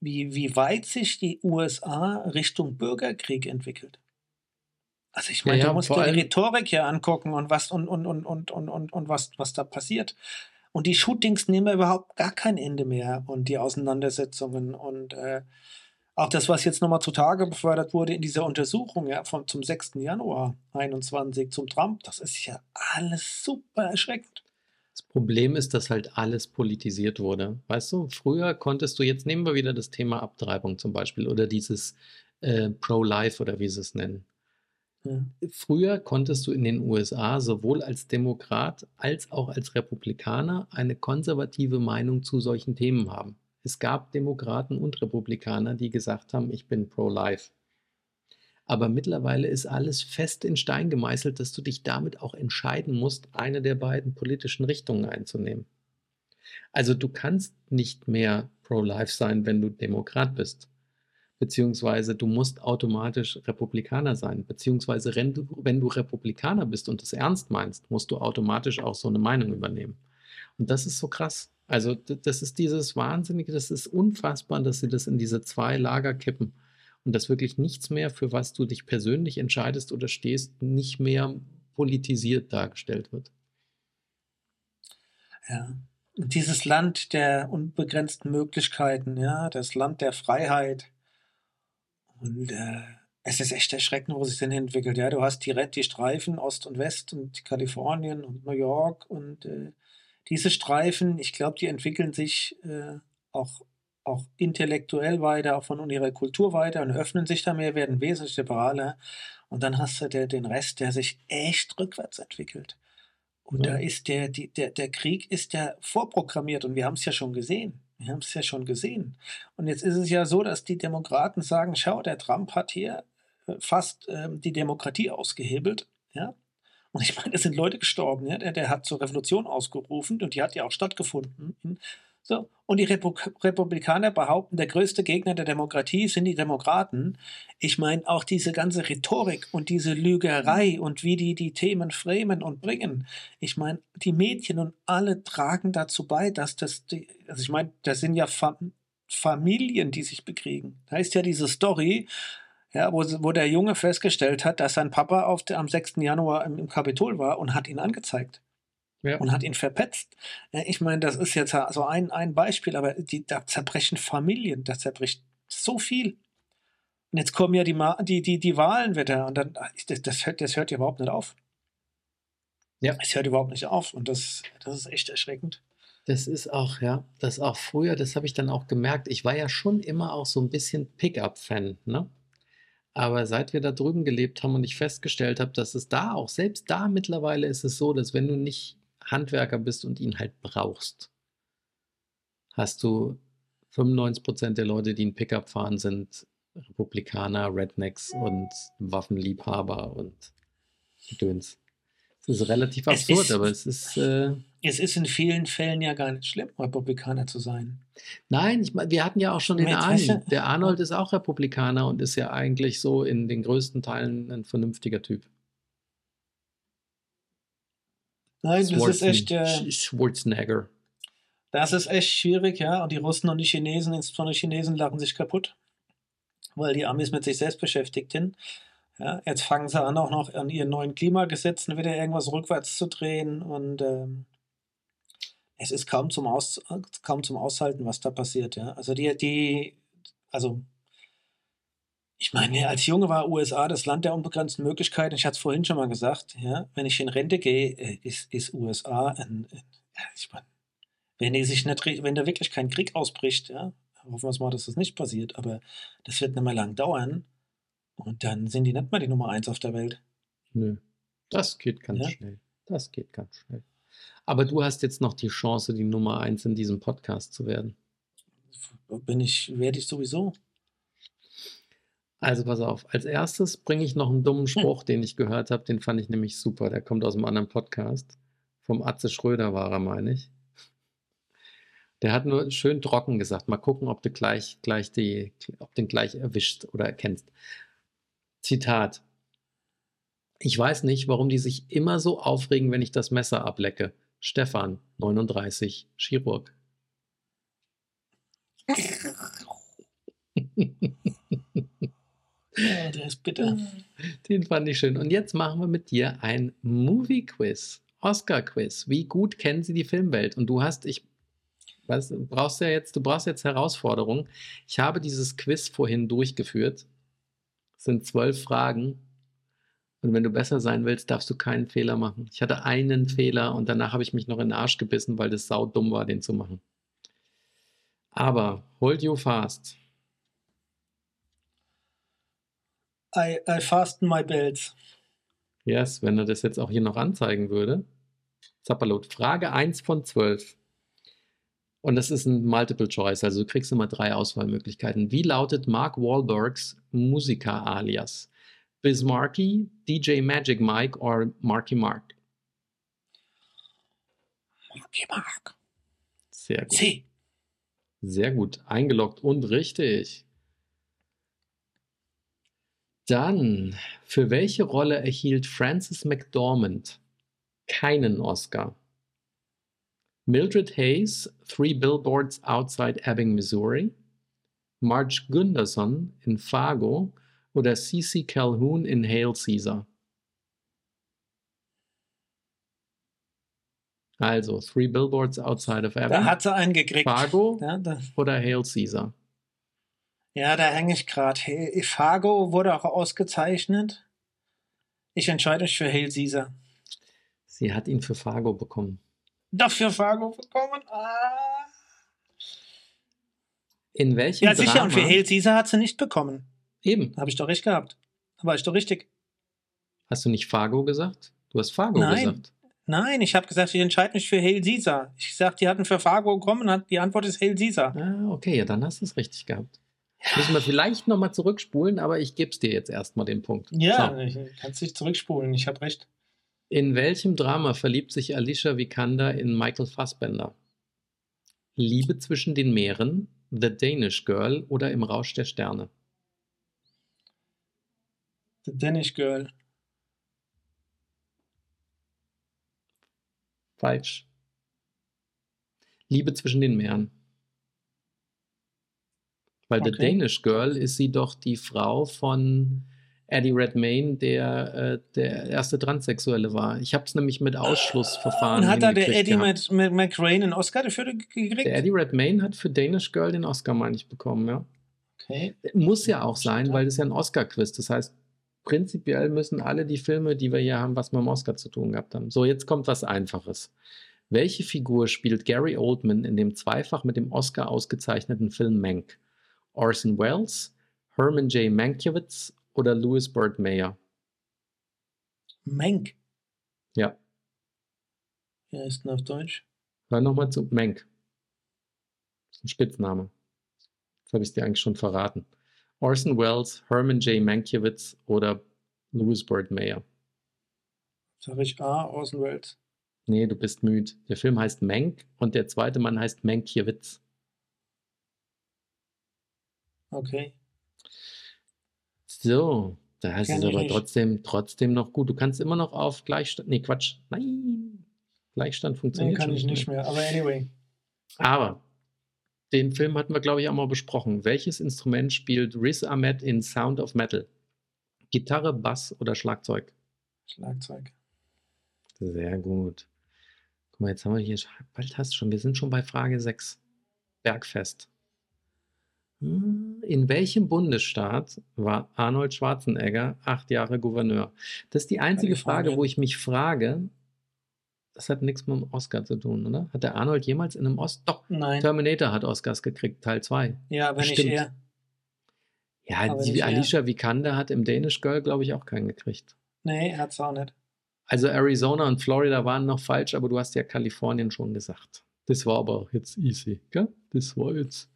wie, wie weit sich die USA Richtung Bürgerkrieg entwickelt. Also ich meine, ja, ja, du musst dir die Rhetorik hier angucken und was und, und, und, und, und, und, und was, was da passiert. Und die Shootings nehmen überhaupt gar kein Ende mehr und die Auseinandersetzungen und äh, auch das, was jetzt nochmal zutage befördert wurde in dieser Untersuchung ja, von, zum 6. Januar 21 zum Trump, das ist ja alles super erschreckend. Das Problem ist, dass halt alles politisiert wurde. Weißt du, früher konntest du, jetzt nehmen wir wieder das Thema Abtreibung zum Beispiel oder dieses äh, Pro-Life oder wie sie es nennen. Ja. Früher konntest du in den USA sowohl als Demokrat als auch als Republikaner eine konservative Meinung zu solchen Themen haben. Es gab Demokraten und Republikaner, die gesagt haben, ich bin pro-life. Aber mittlerweile ist alles fest in Stein gemeißelt, dass du dich damit auch entscheiden musst, eine der beiden politischen Richtungen einzunehmen. Also du kannst nicht mehr pro-life sein, wenn du Demokrat bist. beziehungsweise du musst automatisch Republikaner sein, beziehungsweise wenn du, wenn du Republikaner bist und es ernst meinst, musst du automatisch auch so eine Meinung übernehmen. Und das ist so krass. Also das ist dieses Wahnsinnige, das ist unfassbar, dass sie das in diese zwei Lager kippen und dass wirklich nichts mehr, für was du dich persönlich entscheidest oder stehst, nicht mehr politisiert dargestellt wird. Ja, dieses Land der unbegrenzten Möglichkeiten, ja, das Land der Freiheit. Und äh, es ist echt erschreckend, wo sich denn entwickelt. Ja, du hast die, die Streifen Ost und West und Kalifornien und New York und äh, diese Streifen, ich glaube, die entwickeln sich äh, auch, auch intellektuell weiter, auch von ihrer Kultur weiter und öffnen sich da mehr, werden wesentlich liberaler. Und dann hast du der, den Rest, der sich echt rückwärts entwickelt. Und ja. da ist der, die, der, der Krieg ist ja vorprogrammiert und wir haben es ja schon gesehen. Wir haben es ja schon gesehen. Und jetzt ist es ja so, dass die Demokraten sagen, schau, der Trump hat hier äh, fast ähm, die Demokratie ausgehebelt. Ja? Und ich meine, es sind Leute gestorben. Ja? Der, der hat zur Revolution ausgerufen und die hat ja auch stattgefunden in so, und die Republikaner behaupten, der größte Gegner der Demokratie sind die Demokraten. Ich meine, auch diese ganze Rhetorik und diese Lügerei und wie die die Themen framen und bringen. Ich meine, die Mädchen und alle tragen dazu bei, dass das, die, also ich meine, das sind ja Fam Familien, die sich bekriegen. Da ist ja diese Story, ja, wo, wo der Junge festgestellt hat, dass sein Papa auf der, am 6. Januar im, im Kapitol war und hat ihn angezeigt ja. und hat ihn verpetzt. Ich meine, das ist jetzt so ein, ein Beispiel, aber die, da zerbrechen Familien, da zerbricht so viel. Und jetzt kommen ja die, die, die, die Wahlen wieder und dann, das, das, hört, das hört ja überhaupt nicht auf. Ja. Es hört überhaupt nicht auf und das, das ist echt erschreckend. Das ist auch, ja, das auch früher, das habe ich dann auch gemerkt. Ich war ja schon immer auch so ein bisschen Pickup-Fan, ne? Aber seit wir da drüben gelebt haben und ich festgestellt habe, dass es da auch, selbst da mittlerweile ist es so, dass wenn du nicht Handwerker bist und ihn halt brauchst, hast du 95% der Leute, die ein Pickup fahren, sind Republikaner, Rednecks und Waffenliebhaber und Döns. Das ist relativ absurd, ist, aber es ist. Äh, es ist in vielen Fällen ja gar nicht schlimm, Republikaner zu sein. Nein, ich wir hatten ja auch schon den Arnie. Der Arnold ist auch Republikaner und ist ja eigentlich so in den größten Teilen ein vernünftiger Typ. Nein, das ist echt. Äh, Schwarzenegger. Das ist echt schwierig, ja. Und die Russen und die Chinesen, insbesondere die Chinesen, lachen sich kaputt, weil die Amis mit sich selbst beschäftigt sind. Ja, jetzt fangen sie an, auch noch an ihren neuen Klimagesetzen wieder irgendwas rückwärts zu drehen und ähm, es ist kaum zum, Aus, kaum zum Aushalten, was da passiert. Ja. Also die, die, also ich meine, als Junge war USA das Land der unbegrenzten Möglichkeiten. Ich hatte es vorhin schon mal gesagt. Ja, wenn ich in Rente gehe, äh, ist, ist USA ein, ein ich meine, wenn die sich nicht, wenn da wirklich kein Krieg ausbricht, ja, hoffen wir es mal, dass das nicht passiert, aber das wird nicht mehr lang dauern. Und dann sind die nicht mal die Nummer eins auf der Welt. Nö, das geht ganz ja? schnell. Das geht ganz schnell. Aber du hast jetzt noch die Chance, die Nummer eins in diesem Podcast zu werden. Bin ich, werde ich sowieso. Also pass auf, als erstes bringe ich noch einen dummen hm. Spruch, den ich gehört habe, den fand ich nämlich super. Der kommt aus einem anderen Podcast. Vom Atze Schröder war er, meine ich. Der hat nur schön trocken gesagt. Mal gucken, ob du gleich, gleich die, ob den gleich erwischt oder erkennst. Zitat. Ich weiß nicht, warum die sich immer so aufregen, wenn ich das Messer ablecke. Stefan, 39, Chirurg. (laughs) Ja, der ist bitter. Den fand ich schön. Und jetzt machen wir mit dir ein Movie-Quiz, Oscar-Quiz. Wie gut kennen Sie die Filmwelt? Und du hast, ich weiß, brauchst ja jetzt, du brauchst jetzt Herausforderungen. Ich habe dieses Quiz vorhin durchgeführt. Es sind zwölf Fragen. Und wenn du besser sein willst, darfst du keinen Fehler machen. Ich hatte einen Fehler und danach habe ich mich noch in den Arsch gebissen, weil das sau dumm war, den zu machen. Aber hold you fast. I, I fasten my belts. Yes, wenn er das jetzt auch hier noch anzeigen würde. Zappalot. Frage 1 von 12. Und das ist ein Multiple Choice, also du kriegst immer drei Auswahlmöglichkeiten. Wie lautet Mark Wahlbergs Musiker-Alias? Bismarcky, DJ Magic Mike oder Marky Mark? Marky Mark. Sehr gut. C. Sehr gut. Eingeloggt und richtig. Dann, für welche Rolle erhielt Frances McDormand keinen Oscar? Mildred Hayes, Three Billboards Outside Ebbing, Missouri, Marge Gunderson in Fargo oder Cece Calhoun in Hail Caesar. Also, Three Billboards Outside of Ebbing. Da hat sie einen gekriegt. Fargo Ja, oder Hail Caesar? ja, da hänge ich gerade. Fargo wurde auch ausgezeichnet. Ich entscheide mich für Hail Caesar. Sie hat ihn für Fargo bekommen. Dafür Fargo bekommen. Ah. In welchem Ja, sicher. Drama? Und für Hail Caesar hat sie nicht bekommen. Eben. Habe ich doch recht gehabt. Da war ich doch richtig. Hast du nicht Fargo gesagt? Du hast Fargo Nein. gesagt. Nein, ich habe gesagt, ich entscheide mich für Hail Caesar. Ich sag, die hatten für Fargo bekommen. Hat, die Antwort ist Hail Caesar. Ah, okay, ja, dann hast du es richtig gehabt. Müssen wir vielleicht nochmal zurückspulen, aber ich gebe es dir jetzt erstmal den Punkt. Ja, So. kannst dich zurückspulen. Ich habe recht. In welchem Drama verliebt sich Alicia Vikander in Michael Fassbender? Liebe zwischen den Meeren, The Danish Girl oder Im Rausch der Sterne? The Danish Girl. Falsch. Liebe zwischen den Meeren. Weil The Okay. Danish Girl ist sie doch die Frau von Eddie Redmayne, der äh, der erste Transsexuelle war. Ich habe es nämlich mit Ausschlussverfahren Und hat da der Eddie gehabt. Mc, Mc, McRae einen Oscar dafür gekriegt? Der Eddie Redmayne hat für Danish Girl den Oscar, meine ich, bekommen, ja. Okay. Muss ja auch sein, weil das ist ja ein Oscar-Quiz. Das heißt, prinzipiell müssen alle die Filme, die wir hier haben, was mit dem Oscar zu tun gehabt haben. So, jetzt kommt was Einfaches. Welche Figur spielt Gary Oldman in dem zweifach mit dem Oscar ausgezeichneten Film Mank? Orson Welles, Herman J. Mankiewicz oder Louis Bird Mayer? Menk. Ja, Wie heißt denn auf Deutsch? hör nochmal zu. Mank. Ein Spitzname. Das habe ich dir eigentlich schon verraten. Orson Welles, Herman J. Mankiewicz oder Louis Bird Mayer? Sag ich A, Orson Welles. Nee, du bist müde. Der Film heißt Menk und der zweite Mann heißt Mankiewicz. Okay. So, da Kenn es aber nicht. trotzdem, trotzdem noch gut. Du kannst immer noch auf Gleichstand. Nee, Quatsch. Nein. Gleichstand Nee, funktioniert kann schon ich nicht mehr. Aber anyway. Aber den Film hatten wir, glaube ich, auch mal besprochen. Welches Instrument spielt Riz Ahmed in Sound of Metal? Gitarre, Bass oder Schlagzeug? Schlagzeug. Sehr gut. Guck mal, jetzt haben wir hier, bald hast du schon, wir sind schon bei Frage 6. Bergfest. Hm, In welchem Bundesstaat war Arnold Schwarzenegger acht Jahre Gouverneur? Das ist die einzige Frage, wo ich mich frage, das hat nichts mit dem Oscar zu tun, oder? Hat der Arnold jemals in einem Oscar? Doch, Nein. Terminator hat Oscars gekriegt, Teil 2. Ja, wenn Bestimmt. nicht er. Ja, Aber die. Alicia Vikander hat im Danish Girl, glaube ich, auch keinen gekriegt. Nee, er hat's auch nicht. Also Arizona und Florida waren noch falsch, aber du hast ja Kalifornien schon gesagt. Das war aber jetzt easy, gell? Das war jetzt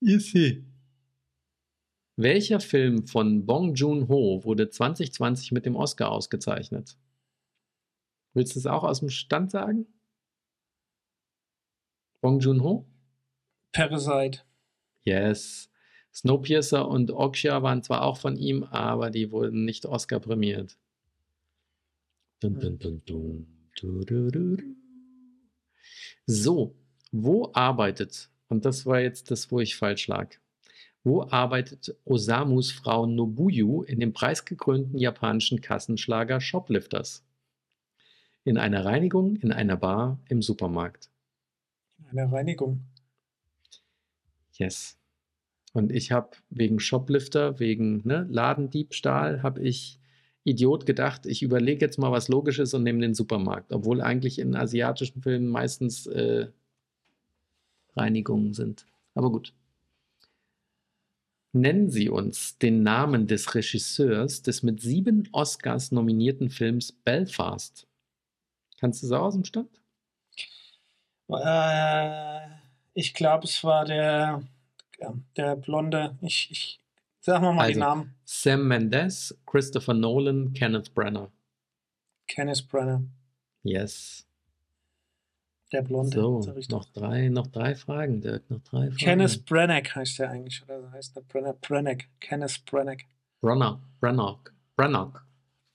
easy. Welcher Film von Bong Joon-ho wurde 2020 mit dem Oscar ausgezeichnet? Willst du es auch aus dem Stand sagen? Bong Joon-ho? Parasite. Yes. Snowpiercer und Okja waren zwar auch von ihm, aber die wurden nicht Oscar prämiert. Dun, dun, dun, dun. Du, du, du. So, wo arbeitet, und das war jetzt das, wo ich falsch lag, wo arbeitet Osamus Frau Nobuyu in dem preisgekrönten japanischen Kassenschlager Shoplifters? In einer Reinigung, in einer Bar, im Supermarkt. Eine Reinigung. Yes. Und ich habe wegen Shoplifter, wegen ne, Ladendiebstahl, habe ich Idiot gedacht, ich überlege jetzt mal was Logisches und nehme den Supermarkt. Obwohl eigentlich in asiatischen Filmen meistens äh, Reinigungen sind. Aber gut. Nennen Sie uns den Namen des Regisseurs des mit sieben Oscars nominierten Films Belfast. Kannst du es auch aus dem Stand? Äh, ich glaube, es war der, der Blonde. Ich, ich sag mal, mal die Also, Namen. Sam Mendes, Christopher Nolan, Kenneth Branagh. Kenneth Brenner. Yes. Der Blonde. So, noch drei, noch drei Fragen, Dirk, noch drei Fragen. Kenneth Branagh heißt der eigentlich. Oder heißt der Brenner? Branagh. Kenneth Branagh. Branagh. Branagh. Branagh.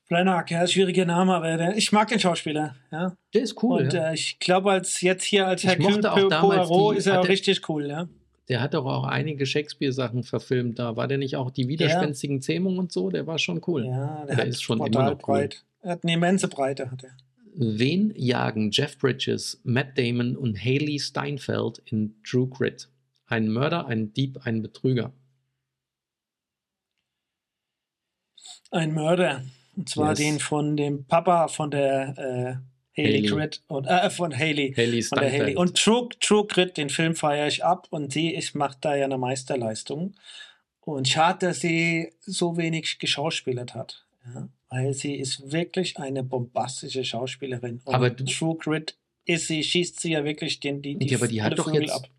Branagh, ja, schwieriger Name, aber der, ich mag den Schauspieler. Ja. Der ist cool. Und ja. äh, ich glaube, als jetzt hier als damals Poirot ist er richtig cool, ja. Der hat doch auch einige Shakespeare-Sachen verfilmt. Da war der nicht auch die widerspenstigen Zähmungen und so? Der war schon cool. Ja, der hat ist schon immer noch cool. breit. Er hat eine immense Breite, hat er. Wen jagen Jeff Bridges, Matt Damon und Haley Steinfeld in True Grit? Ein Mörder, ein Dieb, ein Betrüger. Ein Mörder. Und zwar Yes. den von dem Papa von der äh, Haley. Crit und äh, von Haley. Haley Von der Haley. Und True, True Crit, den Film feiere ich ab und sie ich macht da ja eine Meisterleistung. Und schade, dass sie so wenig geschauspielert hat. Ja, weil sie ist wirklich eine bombastische Schauspielerin. Und Aber du- True Grit ist sie, schießt sie ja wirklich den, die, die, Ja, aber die hat doch jetzt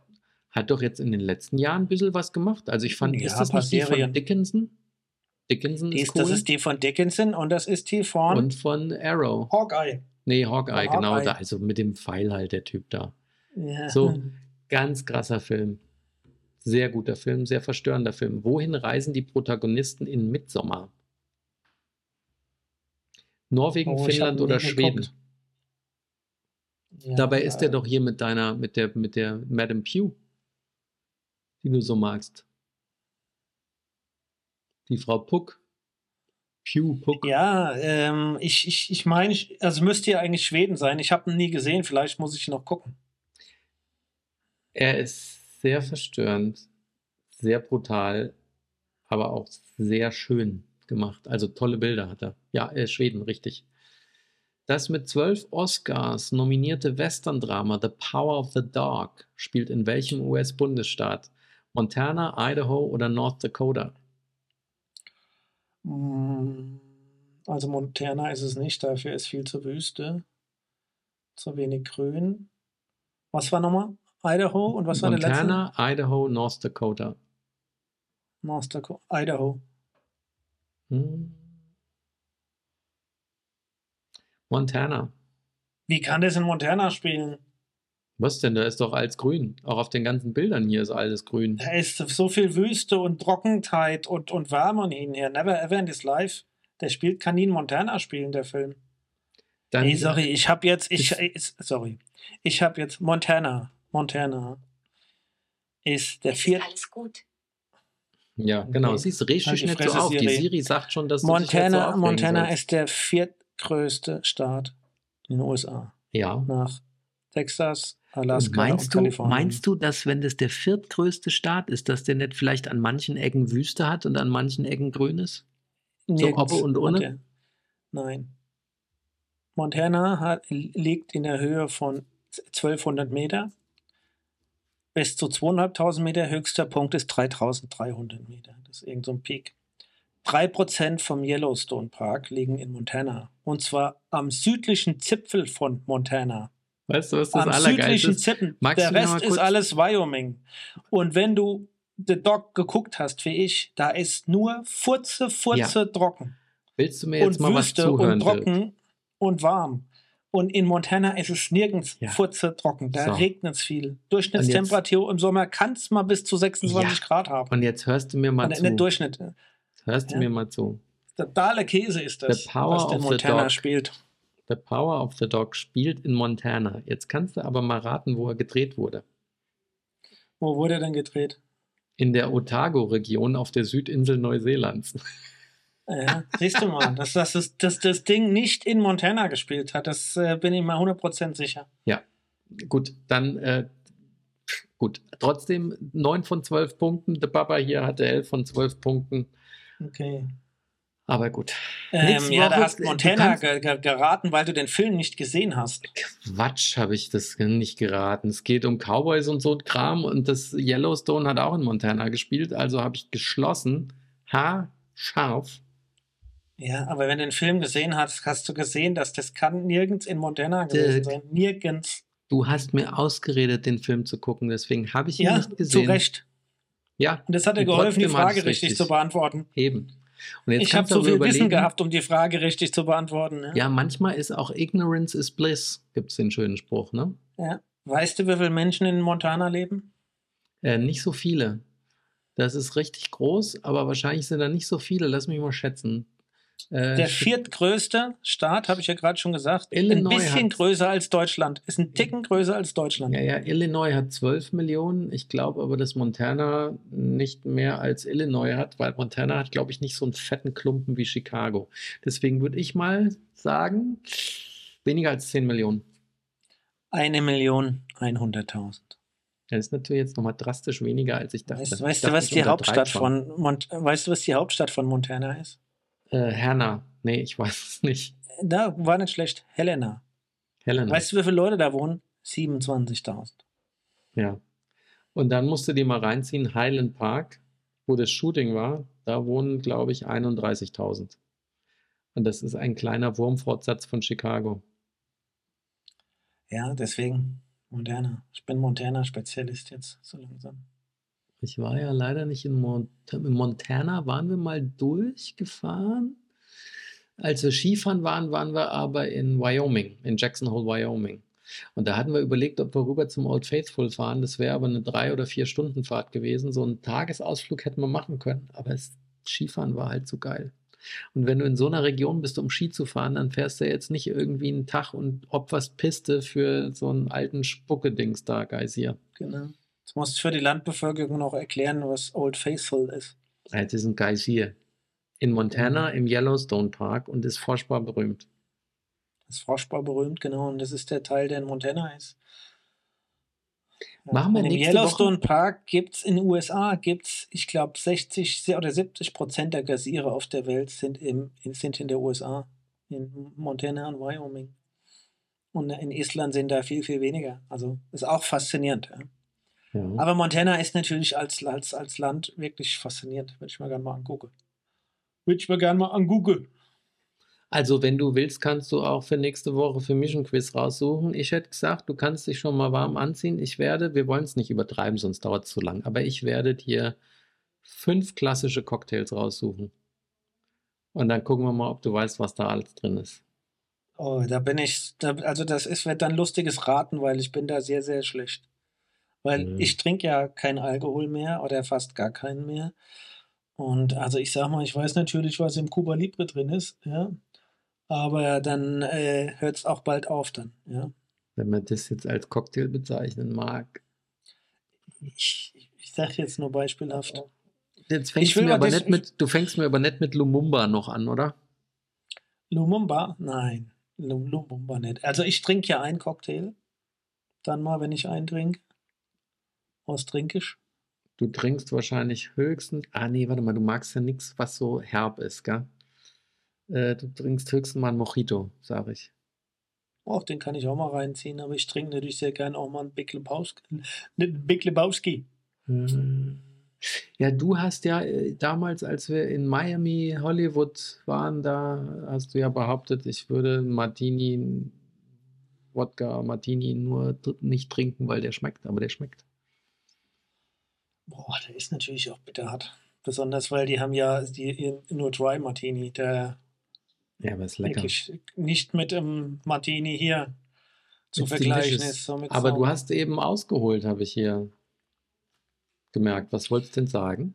hat doch jetzt in den letzten Jahren ein bisschen was gemacht. Also ich fand, Ja, ist das nicht die von. Dickinson? Dickinson Die ist ist, cool. Das ist die von Dickinson und das ist die von und von Arrow. Hawkeye. Nee, Hawkeye, Von genau. Hawkeye. Da, also mit dem Pfeil halt, der Typ da. Ja. So. Ganz krasser Film. Sehr guter Film, sehr verstörender Film. Wohin reisen die Protagonisten in Midsommar? Norwegen, Oh, Finnland oder. Schweden? Ja, Dabei ist äh, doch hier mit deiner, mit der, mit der Madame Pugh, die du so magst. Die Frau Puck. Pugh Puck. Ja, ähm, ich, ich, ich meine, also müsste ja eigentlich Schweden sein. Ich habe ihn nie gesehen, vielleicht muss ich noch gucken. Er ist sehr verstörend, sehr brutal, aber auch sehr schön gemacht. Also tolle Bilder hat er. Ja, äh, Schweden, richtig. Das mit zwölf Oscars nominierte Western-Drama The Power of the Dog spielt in welchem US-Bundesstaat? Montana, Idaho oder North Dakota? Mm, Also Montana ist es nicht, dafür ist viel zu Wüste. Zu wenig Grün. Was war nochmal? Idaho und was war der Montana, Idaho, North Dakota. letzte? North Dakota. Idaho. Hm. Montana. Wie kann das in Montana spielen? Was denn? Da ist doch alles grün. Auch auf den ganzen Bildern hier ist alles grün. Da ist so viel Wüste und Trockenheit und, und Wärme um ihn her. Never ever in his life. Der spielt, kann nie in Montana spielen, der Film. Dann, Ey, sorry, ich habe jetzt, ich, ist- ist, sorry, ich habe jetzt Montana. Montana ist der ist vierte. alles gut. Ja, genau. Regst Halt dich die nicht so auf. Die Siri. Siri sagt schon, dass du dich jetzt so Montana, Montana sollst. ist der viertgrößte Staat in den USA. Ja. Nach Texas, Alaska meinst, du, meinst du, dass wenn das der viertgrößte Staat ist, dass der nicht vielleicht an manchen Ecken Wüste hat und an manchen Ecken grün ist? Nirgends Obbe und ohne? Nein. Montana hat, liegt in der Höhe von 1200 Meter. Bis zu 2500 Meter. Höchster Punkt ist 3300 Meter. Das ist irgend so ein Peak. 3% vom Yellowstone Park liegen in Montana. Und zwar am südlichen Zipfel von Montana. Weißt du, was das am südlichen ist? Magst Der Rest ist alles Wyoming. Und wenn du The Dog geguckt hast, wie ich, da ist nur Furze, Furze, trocken Willst du mir jetzt und mal was Wüste zuhören? und trocken und warm. Und in Montana ist es nirgends Ja. furze trocken. Da So. regnet es viel. Durchschnittstemperatur im Sommer kann es mal bis zu 26 Ja. Grad haben. Und jetzt hörst du mir mal Und zu. nicht Durchschnitt. Hörst du Ja. mir mal zu. Totale Käse ist das, was der Montana spielt. The Power of the Dog spielt in Montana. Jetzt kannst du aber mal raten, wo er gedreht wurde. Wo wurde er denn gedreht? In der Otago-Region auf der Südinsel Neuseelands. Ja, siehst du mal, dass, dass, das, dass das Ding nicht in Montana gespielt hat, das äh, bin ich mal 100% sicher. Gut, dann, äh, gut. Trotzdem 9 von 12 Punkten. Der Papa hier hatte 11 von 12 Punkten. Okay. Aber gut. Ähm, ja, da hast Montana geraten, weil du den Film nicht gesehen hast. Quatsch, habe ich das nicht geraten. Es geht um Cowboys und so Kram und das Yellowstone hat auch in Montana gespielt, also habe ich geschlossen, haarscharf. Ja, aber wenn du den Film gesehen hast, hast du gesehen, dass das kann nirgends in Montana gewesen sein. Nirgends. Du hast mir ausgeredet, den Film zu gucken, deswegen habe ich ihn Ja, nicht zu gesehen. Recht. Ja, Und das hat dir geholfen, die Frage richtig, richtig. zu beantworten. eben. Ich habe so viel überlegen, Wissen gehabt, um die Frage richtig zu beantworten. Ja. Ja, manchmal ist auch Ignorance is Bliss, gibt es den schönen Spruch, ne? Ja. Weißt du, wie viele Menschen in Montana leben? Äh, nicht so viele. Das ist richtig groß, aber wahrscheinlich sind da nicht so viele. Lass mich mal schätzen. Äh, der viertgrößte Staat, habe ich ja gerade schon gesagt, Illinois ein bisschen größer als Deutschland. Ist ein Ticken größer als Deutschland. Ja, ja, Illinois hat 12 Millionen. Ich glaube aber, dass Montana nicht mehr als Illinois hat, weil Montana hat, glaube ich, nicht so einen fetten Klumpen wie Chicago. Deswegen würde ich mal sagen, weniger als 10 Millionen. Eine Million 100.000. Das ist natürlich jetzt nochmal drastisch weniger, als ich dachte. Weißt, weißt dachte, du, was die Hauptstadt von Mont weißt du, was die Hauptstadt von Montana ist? Äh, Herna. Nee, ich weiß es nicht. Da war nicht schlecht. Helena. Helena. Weißt du, wie viele Leute da wohnen? 27.000. Ja. Und dann musst du dir mal reinziehen, Highland Park, wo das Shooting war, da wohnen, glaube ich, 31.000. Und das ist ein kleiner Wurmfortsatz von Chicago. Ja, deswegen Montana. Ich bin Montana-Spezialist jetzt, so langsam. Ich war ja leider nicht in, Mont in Montana, waren wir mal durchgefahren. Als wir Skifahren waren, waren wir aber in Wyoming, in Jackson Hole, Wyoming. Und da hatten wir überlegt, ob wir rüber zum Old Faithful fahren. Das wäre aber eine drei- oder vier Stunden Fahrt gewesen. So einen Tagesausflug hätten wir machen können. Aber das Skifahren war halt so geil. Und wenn du in so einer Region bist, um Ski zu fahren, dann fährst du jetzt nicht irgendwie einen Tag und opferst Piste für so einen alten Spucke-Dings da, Geysir. Genau. Jetzt musst du für die Landbevölkerung noch erklären, was Old Faithful ist. Das ist ein Geysir. In Montana im Yellowstone Park und ist furchtbar berühmt. Ist furchtbar berühmt, genau. Und das ist der Teil, der in Montana ist. Machen wir in dem Yellowstone Woche? Park gibt es in den USA, gibt's, ich glaube, 60 oder 70 Prozent der Gaziere auf der Welt sind, im, sind in der USA, in Montana und Wyoming. Und in Island sind da viel, viel weniger. Also ist auch faszinierend. Ja. Ja. Aber Montana ist natürlich als, als, als Land wirklich faszinierend. Würde ich mir gerne mal angucken. Würde ich mir gerne mal angucken. Also, wenn du willst, kannst du auch für nächste Woche für mich ein Quiz raussuchen. Ich hätte gesagt, du kannst dich schon mal warm anziehen. Ich werde, wir wollen es nicht übertreiben, sonst dauert es zu lang, aber ich werde dir fünf klassische Cocktails raussuchen. Und dann gucken wir mal, ob du weißt, was da alles drin ist. Oh, da bin ich, da, also das ist, wird dann lustiges Raten, weil ich bin da sehr, sehr schlecht. Weil mhm. ich trinke ja keinen Alkohol mehr oder fast gar keinen mehr. Und also ich sag mal, ich weiß natürlich, was im Cuba Libre drin ist, ja. Aber dann äh, hört es auch bald auf dann, ja. Wenn man das jetzt als Cocktail bezeichnen mag. Ich, ich sage jetzt nur beispielhaft. Jetzt fängst du mir aber nicht mit, du fängst mir aber nicht mit Lumumba noch an, oder? Lumumba? Nein, Lumumba nicht. Also ich trinke ja einen Cocktail. Dann mal, wenn ich einen trinke. Ich? Du trinkst wahrscheinlich höchstens. Ah, nee, warte mal, du magst ja nichts, was so herb ist, gell? Äh, du trinkst höchstens mal ein Mojito, sag ich. Och, den kann ich auch mal reinziehen, aber ich trinke natürlich sehr gerne auch mal einen Big Lebowski. Big Lebowski. Hm. Ja, du hast ja äh, damals, als wir in Miami, Hollywood waren, da hast du ja behauptet, ich würde Martini, Wodka Martini nur nicht trinken, weil der schmeckt, aber der schmeckt. Boah, der ist natürlich auch bitterhart. Besonders, weil die haben ja die, nur Dry Martini. Der ja, aber ist lecker. nicht mit dem Martini hier zu It's vergleichen ist. So aber du hast eben ausgeholt, habe ich hier gemerkt. Was wolltest du denn sagen?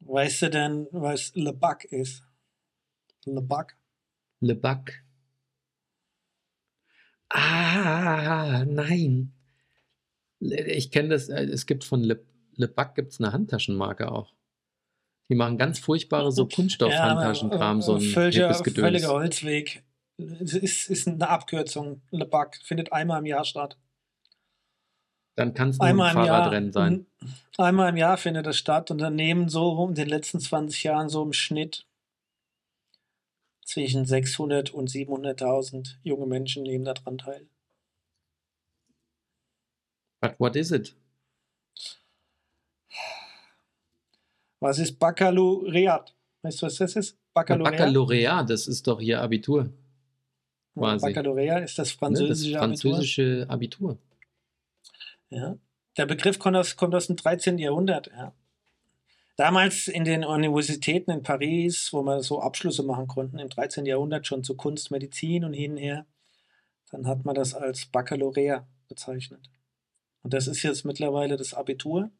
Weißt du denn, was Le Bac ist? Le Bac? Le Bac. Ah, nein. Ich kenne das, äh, es gibt von Le, Le Bac gibt es eine Handtaschenmarke auch. Die machen ganz furchtbare so Kunststoff-Handtaschenkram, ja, so ein völliger, völliger Holzweg. Es ist, ist eine Abkürzung. Le Bac findet einmal im Jahr statt. Dann kann es nur einmal ein Fahrradrennen sein. Einmal im Jahr findet das statt und daneben so in den letzten 20 Jahren so im Schnitt zwischen 600 und 700.000 junge Menschen nehmen daran teil. But what is it? Was ist Baccalaureat? Weißt du, was das ist? Baccalaureat, Baccalaureat das ist doch hier Abitur. Quasi. Baccalaureat ist das französische, ne, das französische Abitur. Abitur. Ja. Der Begriff kommt aus, kommt aus dem 13. Jahrhundert. Ja. Damals in den Universitäten in Paris, wo man so Abschlüsse machen konnten, im 13. Jahrhundert schon zu Kunst, Medizin und hin und her, dann hat man das als Baccalaureat bezeichnet. Und das ist jetzt mittlerweile das Abitur.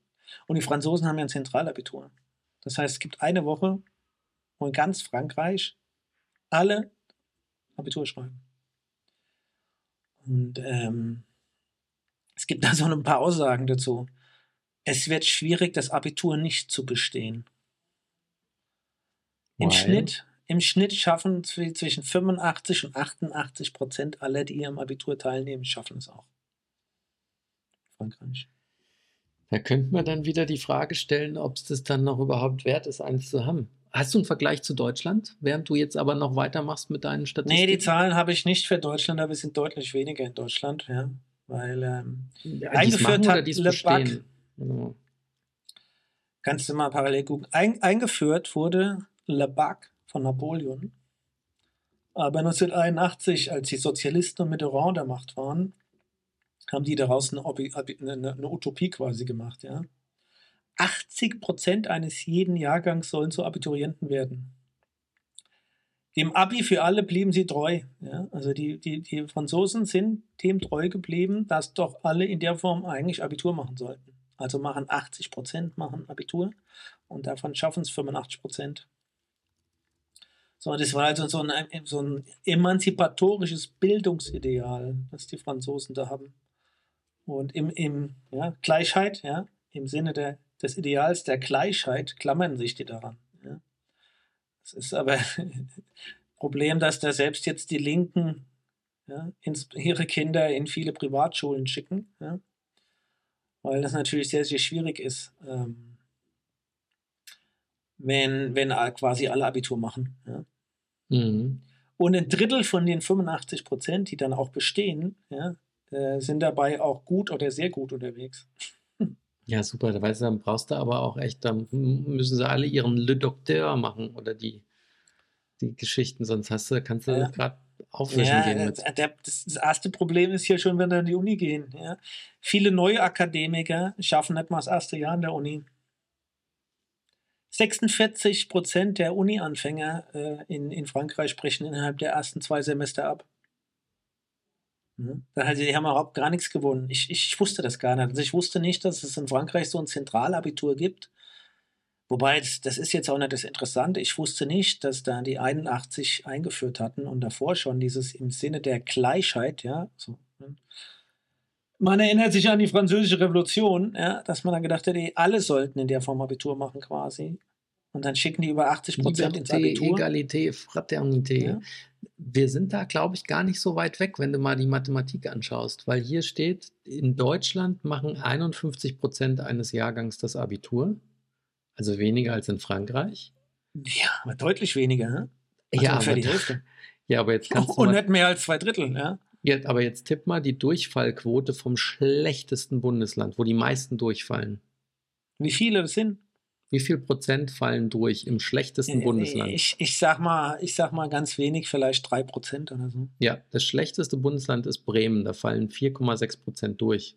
Und die Franzosen haben ja ein Zentralabitur. Das heißt, es gibt eine Woche, wo in ganz Frankreich alle Abitur schreiben. Und ähm, es gibt (laughs) da so ein paar Aussagen dazu. Es wird schwierig, das Abitur nicht zu bestehen. Im Schnitt, Im Schnitt schaffen zwischen 85 und 88 Prozent aller, die am Abitur teilnehmen, schaffen es auch. Frankreich. Da könnte man dann wieder die Frage stellen, ob es das dann noch überhaupt wert ist, eins zu haben. Hast du einen Vergleich zu Deutschland, während du jetzt aber noch weitermachst mit deinen Statistiken? Nee, die Zahlen habe ich nicht für Deutschland, aber es sind deutlich weniger in Deutschland, ja. Weil ähm, ja, eingeführt hat Le Bac, Kannst du mal parallel gucken. Ein, eingeführt wurde Le Bac von Napoleon. Aber 1981, als die Sozialisten und Mitterrand der Macht waren, haben die daraus eine, eine, eine Utopie quasi gemacht, ja. 80 Prozent eines jeden Jahrgangs sollen zu Abiturienten werden. Dem Abi für alle blieben sie treu. Ja? Also die, die, die Franzosen sind dem treu geblieben, dass doch alle in der Form eigentlich Abitur machen sollten. Also machen 80 Prozent machen Abitur und davon schaffen es 85 Prozent. So, das war also so ein, so ein emanzipatorisches Bildungsideal, das die Franzosen da haben. Und im, im ja, Gleichheit, ja, im Sinne der, des Ideals der Gleichheit klammern sich die daran. Ja. Es ist aber (laughs) Problem, dass da selbst jetzt die Linken ja, ins, ihre Kinder in viele Privatschulen schicken, ja, weil das natürlich sehr, sehr schwierig ist, ähm, wenn, wenn quasi alle Abitur machen. Ja. Mhm. Und ein Drittel von den 85 Prozent, die dann auch bestehen, ja, äh, sind dabei auch gut oder sehr gut unterwegs. Ja, super. Da weißt du, dann brauchst du aber auch echt, dann müssen sie alle ihren Le Docteur machen oder die, die Geschichten, sonst hast du, kannst du ja. gerade aufwischen ja, gehen. Mit. Der, das, das, erste Problem ist hier schon, wenn wir in die Uni gehen. Ja. Viele neue Akademiker schaffen nicht mal das erste Jahr in der Uni. 46 Prozent der Uni-Anfänger äh, in, in Frankreich sprechen innerhalb der ersten zwei Semester ab. Mhm. Also die haben überhaupt gar nichts gewonnen. Ich, ich wusste das gar nicht. Also ich wusste nicht, dass es in Frankreich so ein Zentralabitur gibt. Wobei, das, das ist jetzt auch nicht das Interessante. Ich wusste nicht, dass da die 81 eingeführt hatten und davor schon dieses im Sinne der Gleichheit, ja. So, ne? Man erinnert sich an die Französische Revolution, ja, dass man dann gedacht hat, alle sollten in der Form Abitur machen quasi. Und dann schicken die über 80 Prozent ins Abitur. Egalité, Fraternité. Ja wir sind da, glaube ich, gar nicht so weit weg, wenn du mal die Mathematik anschaust, weil hier steht, in Deutschland machen 51 Prozent eines Jahrgangs das Abitur, also weniger als in Frankreich. Ja, aber deutlich weniger, ne? Also ja, aber, die Hälfte. ja, aber jetzt kannst (laughs) du. Und nicht mehr als zwei Drittel, ja. ja. Aber jetzt tipp mal die Durchfallquote vom schlechtesten Bundesland, wo die meisten durchfallen. Wie viele das sind? Wie viel Prozent fallen durch im schlechtesten Bundesland? Ich, ich, sag mal, ich sag mal ganz wenig, vielleicht drei Prozent oder so. Ja, das schlechteste Bundesland ist Bremen. Da fallen 4,6 Prozent durch.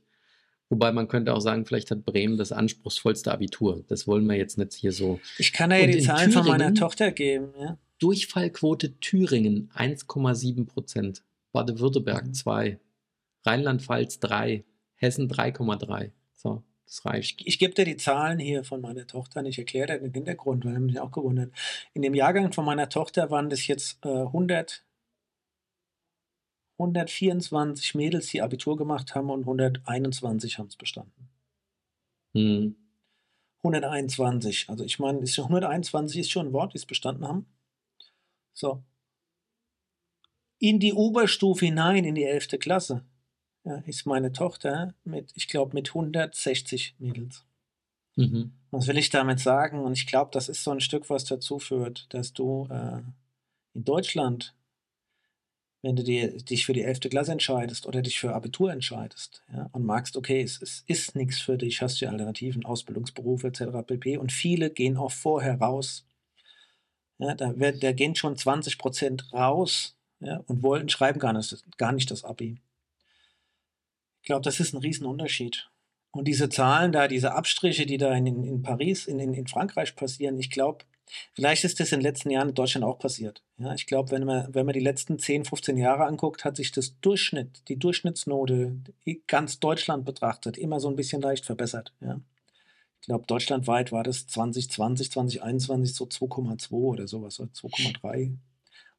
Wobei man könnte auch sagen, vielleicht hat Bremen das anspruchsvollste Abitur. Das wollen wir jetzt nicht hier so. Ich kann ja Und die Zahlen Thüringen, von meiner Tochter geben. Ja. Durchfallquote Thüringen 1,7 Prozent. Baden-Württemberg mhm. 2. Rheinland-Pfalz 3. Hessen 3,3. So. Das reicht. Ich, ich gebe dir die Zahlen hier von meiner Tochter und ich erkläre dir den Hintergrund, weil er mich auch gewundert. In dem Jahrgang von meiner Tochter waren das jetzt äh, 100, 124 Mädels, die Abitur gemacht haben und 121 haben es bestanden. Hm. 121. Also ich meine, 121 ist schon ein Wort, die es bestanden haben. So. In die Oberstufe hinein, in die 11. Klasse, ist meine Tochter mit, ich glaube, mit 160 Mädels. Mhm. Was will ich damit sagen? Und ich glaube, das ist so ein Stück, was dazu führt, dass du äh, in Deutschland, wenn du dir, dich für die 11. Klasse entscheidest oder dich für Abitur entscheidest ja, und magst, okay, es, es ist nichts für dich, hast du Alternativen, Ausbildungsberufe etc. pp. Und viele gehen auch vorher raus. Ja, da, wird, da gehen schon 20 Prozent raus ja, und wollen, schreiben gar nicht, gar nicht das Abi. Ich glaube, das ist ein Riesenunterschied. Und diese Zahlen da, diese Abstriche, die da in, in Paris, in, in, in Frankreich passieren, ich glaube, vielleicht ist das in den letzten Jahren in Deutschland auch passiert. Ja, ich glaube, wenn man, wenn man die letzten 10, 15 Jahre anguckt, hat sich das Durchschnitt, die Durchschnittsnote, ganz Deutschland betrachtet, immer so ein bisschen leicht verbessert. Ja. Ich glaube, deutschlandweit war das 2020, 2021 so 2,2 oder sowas, oder 2,3.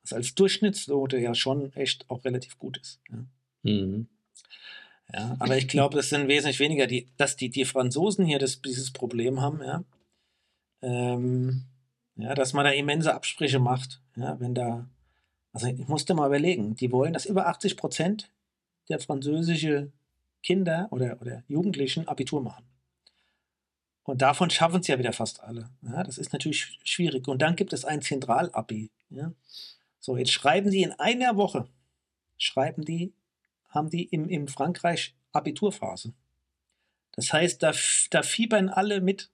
Was als Durchschnittsnote ja schon echt auch relativ gut ist. Ja. Mhm. Ja, aber ich glaube, es sind wesentlich weniger, die, dass die, die Franzosen hier das, dieses Problem haben, ja. Ähm, ja, dass man da immense Absprüche macht, ja, wenn da, also ich musste mal überlegen, die wollen, dass über 80 Prozent der französische Kinder oder, oder Jugendlichen Abitur machen. Und davon schaffen es ja wieder fast alle. Ja, das ist natürlich schwierig. Und dann gibt es ein Zentralabi. Ja. So, jetzt schreiben die in einer Woche, schreiben die haben die im, im Frankreich Abiturphase. Das heißt, da, da fiebern alle mit.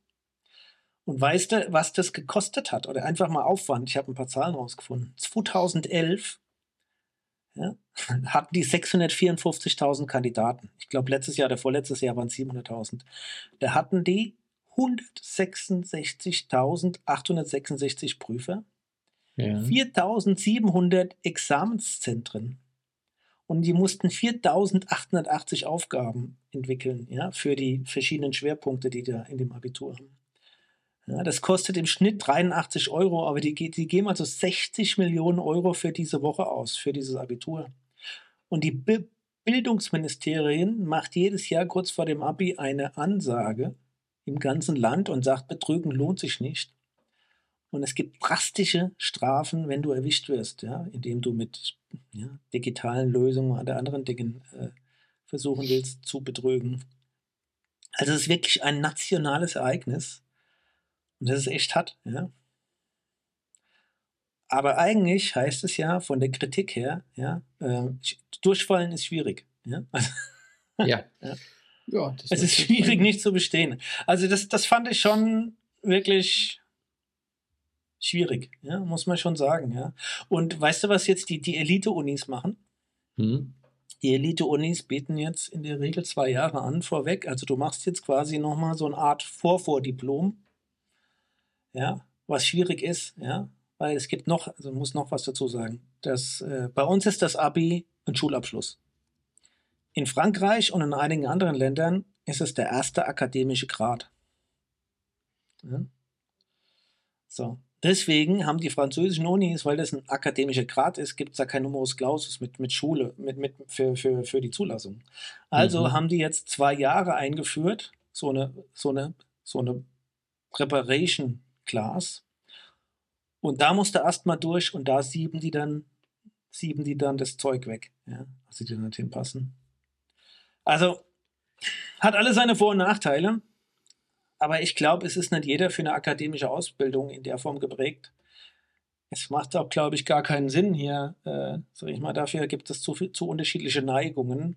Und weißt du, was das gekostet hat? Oder einfach mal Aufwand. Ich habe ein paar Zahlen rausgefunden. 2011 ja, (laughs) hatten die 654.000 Kandidaten. Ich glaube, letztes Jahr oder vorletztes Jahr waren es 700.000. Da hatten die 166.866 Prüfer, ja. 4.700 Examenszentren, und die mussten 4880 Aufgaben entwickeln, ja, für die verschiedenen Schwerpunkte, die da in dem Abitur haben. Ja, das kostet im Schnitt 83 Euro, aber die, die geben also 60 Millionen Euro für diese Woche aus, für dieses Abitur. Und die Bi Bildungsministerien macht jedes Jahr kurz vor dem Abi eine Ansage im ganzen Land und sagt, Betrügen lohnt sich nicht. Und es gibt drastische Strafen, wenn du erwischt wirst, ja, indem du mit ja, digitalen Lösungen oder anderen Dingen äh, versuchen willst zu betrügen. Also es ist wirklich ein nationales Ereignis und das ist echt hart. Ja. Aber eigentlich heißt es ja von der Kritik her, ja, äh, durchfallen ist schwierig. Ja. (laughs) ja. ja. ja es ist schwierig, nicht zu bestehen. Also das, das fand ich schon wirklich schwierig, ja, muss man schon sagen, ja. Und weißt du, was jetzt die, die Elite-Unis machen? Hm. Die Elite-Unis bieten jetzt in der Regel zwei Jahre an vorweg. Also du machst jetzt quasi nochmal so eine Art Vorvordiplom, ja, was schwierig ist, ja, weil es gibt noch, also muss noch was dazu sagen. Das, äh, bei uns ist das Abi ein Schulabschluss. In Frankreich und in einigen anderen Ländern ist es der erste akademische Grad. Ja. So, Deswegen haben die französischen Unis, weil das ein akademischer Grad ist, gibt es da kein Numerus Clausus mit, mit Schule, mit, mit für, für, für die Zulassung. Also mhm. haben die jetzt zwei Jahre eingeführt, so eine, so eine, so eine Preparation Class. Und da musste erst mal durch und da sieben die dann, sieben die dann das Zeug weg, ja, also die dann nicht hinpassen. Also hat alle seine Vor- und Nachteile. Aber ich glaube, es ist nicht jeder für eine akademische Ausbildung in der Form geprägt. Es macht auch, glaube ich, gar keinen Sinn hier, äh, sag ich mal, dafür gibt es zu, viel, zu unterschiedliche Neigungen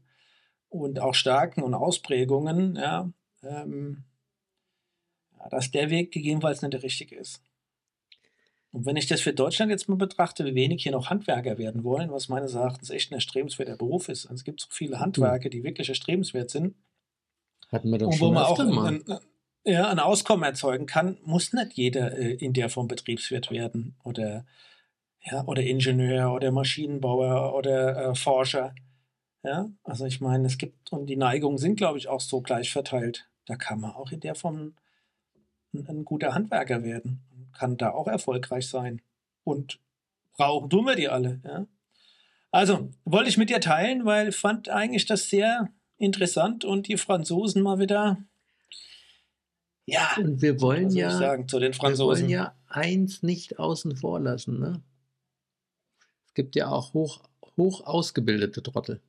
und auch Stärken und Ausprägungen, ja, ähm, dass der Weg gegebenenfalls nicht der richtige ist. Und wenn ich das für Deutschland jetzt mal betrachte, wie wenig hier noch Handwerker werden wollen, was meines Erachtens echt ein erstrebenswerter Beruf ist. Also es gibt so viele Handwerker, die wirklich erstrebenswert sind. Hatten wir doch und schon wo man auch ein, ein, ja, ein Auskommen erzeugen kann, muss nicht jeder äh, in der Form Betriebswirt werden oder, ja, oder Ingenieur oder Maschinenbauer oder äh, Forscher. Ja, also ich meine, es gibt, und die Neigungen sind, glaube ich, auch so gleich verteilt. Da kann man auch in der Form ein, ein guter Handwerker werden, kann da auch erfolgreich sein. Und brauchen tun wir die alle. Ja? Also, wollte ich mit dir teilen, weil fand eigentlich das sehr interessant und die Franzosen mal wieder ja. Und wir wollen ja, sagen, zu den Franzosen. wir wollen ja eins nicht außen vor lassen. Ne? Es gibt ja auch hoch, hoch ausgebildete Trottel.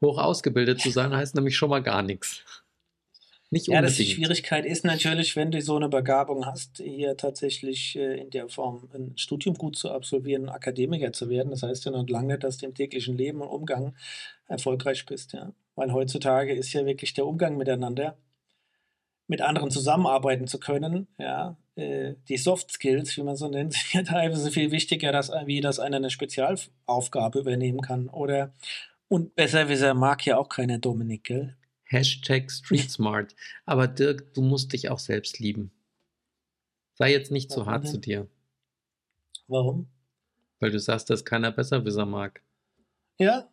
Hoch ausgebildet zu sein heißt nämlich schon mal gar nichts. Nicht unbedingt. Ja, das die Schwierigkeit ist natürlich, wenn du so eine Begabung hast, hier tatsächlich äh, in der Form ein Studium gut zu absolvieren, Akademiker zu werden. Das heißt ja noch lange, dass du im täglichen Leben und Umgang erfolgreich bist. Ja? Weil heutzutage ist ja wirklich der Umgang miteinander mit anderen zusammenarbeiten zu können, ja, äh, die Soft Skills, wie man so nennt, (laughs) sind ja teilweise viel wichtiger, dass, wie dass einer eine Spezialaufgabe übernehmen kann. Oder und besser wie er mag ja auch keiner Dominik, gell? Hashtag Street Smart. (laughs) Aber Dirk, du musst dich auch selbst lieben. Sei jetzt nicht zu hart denn? zu dir. Warum? Weil du sagst, dass keiner besser wie er mag. Ja.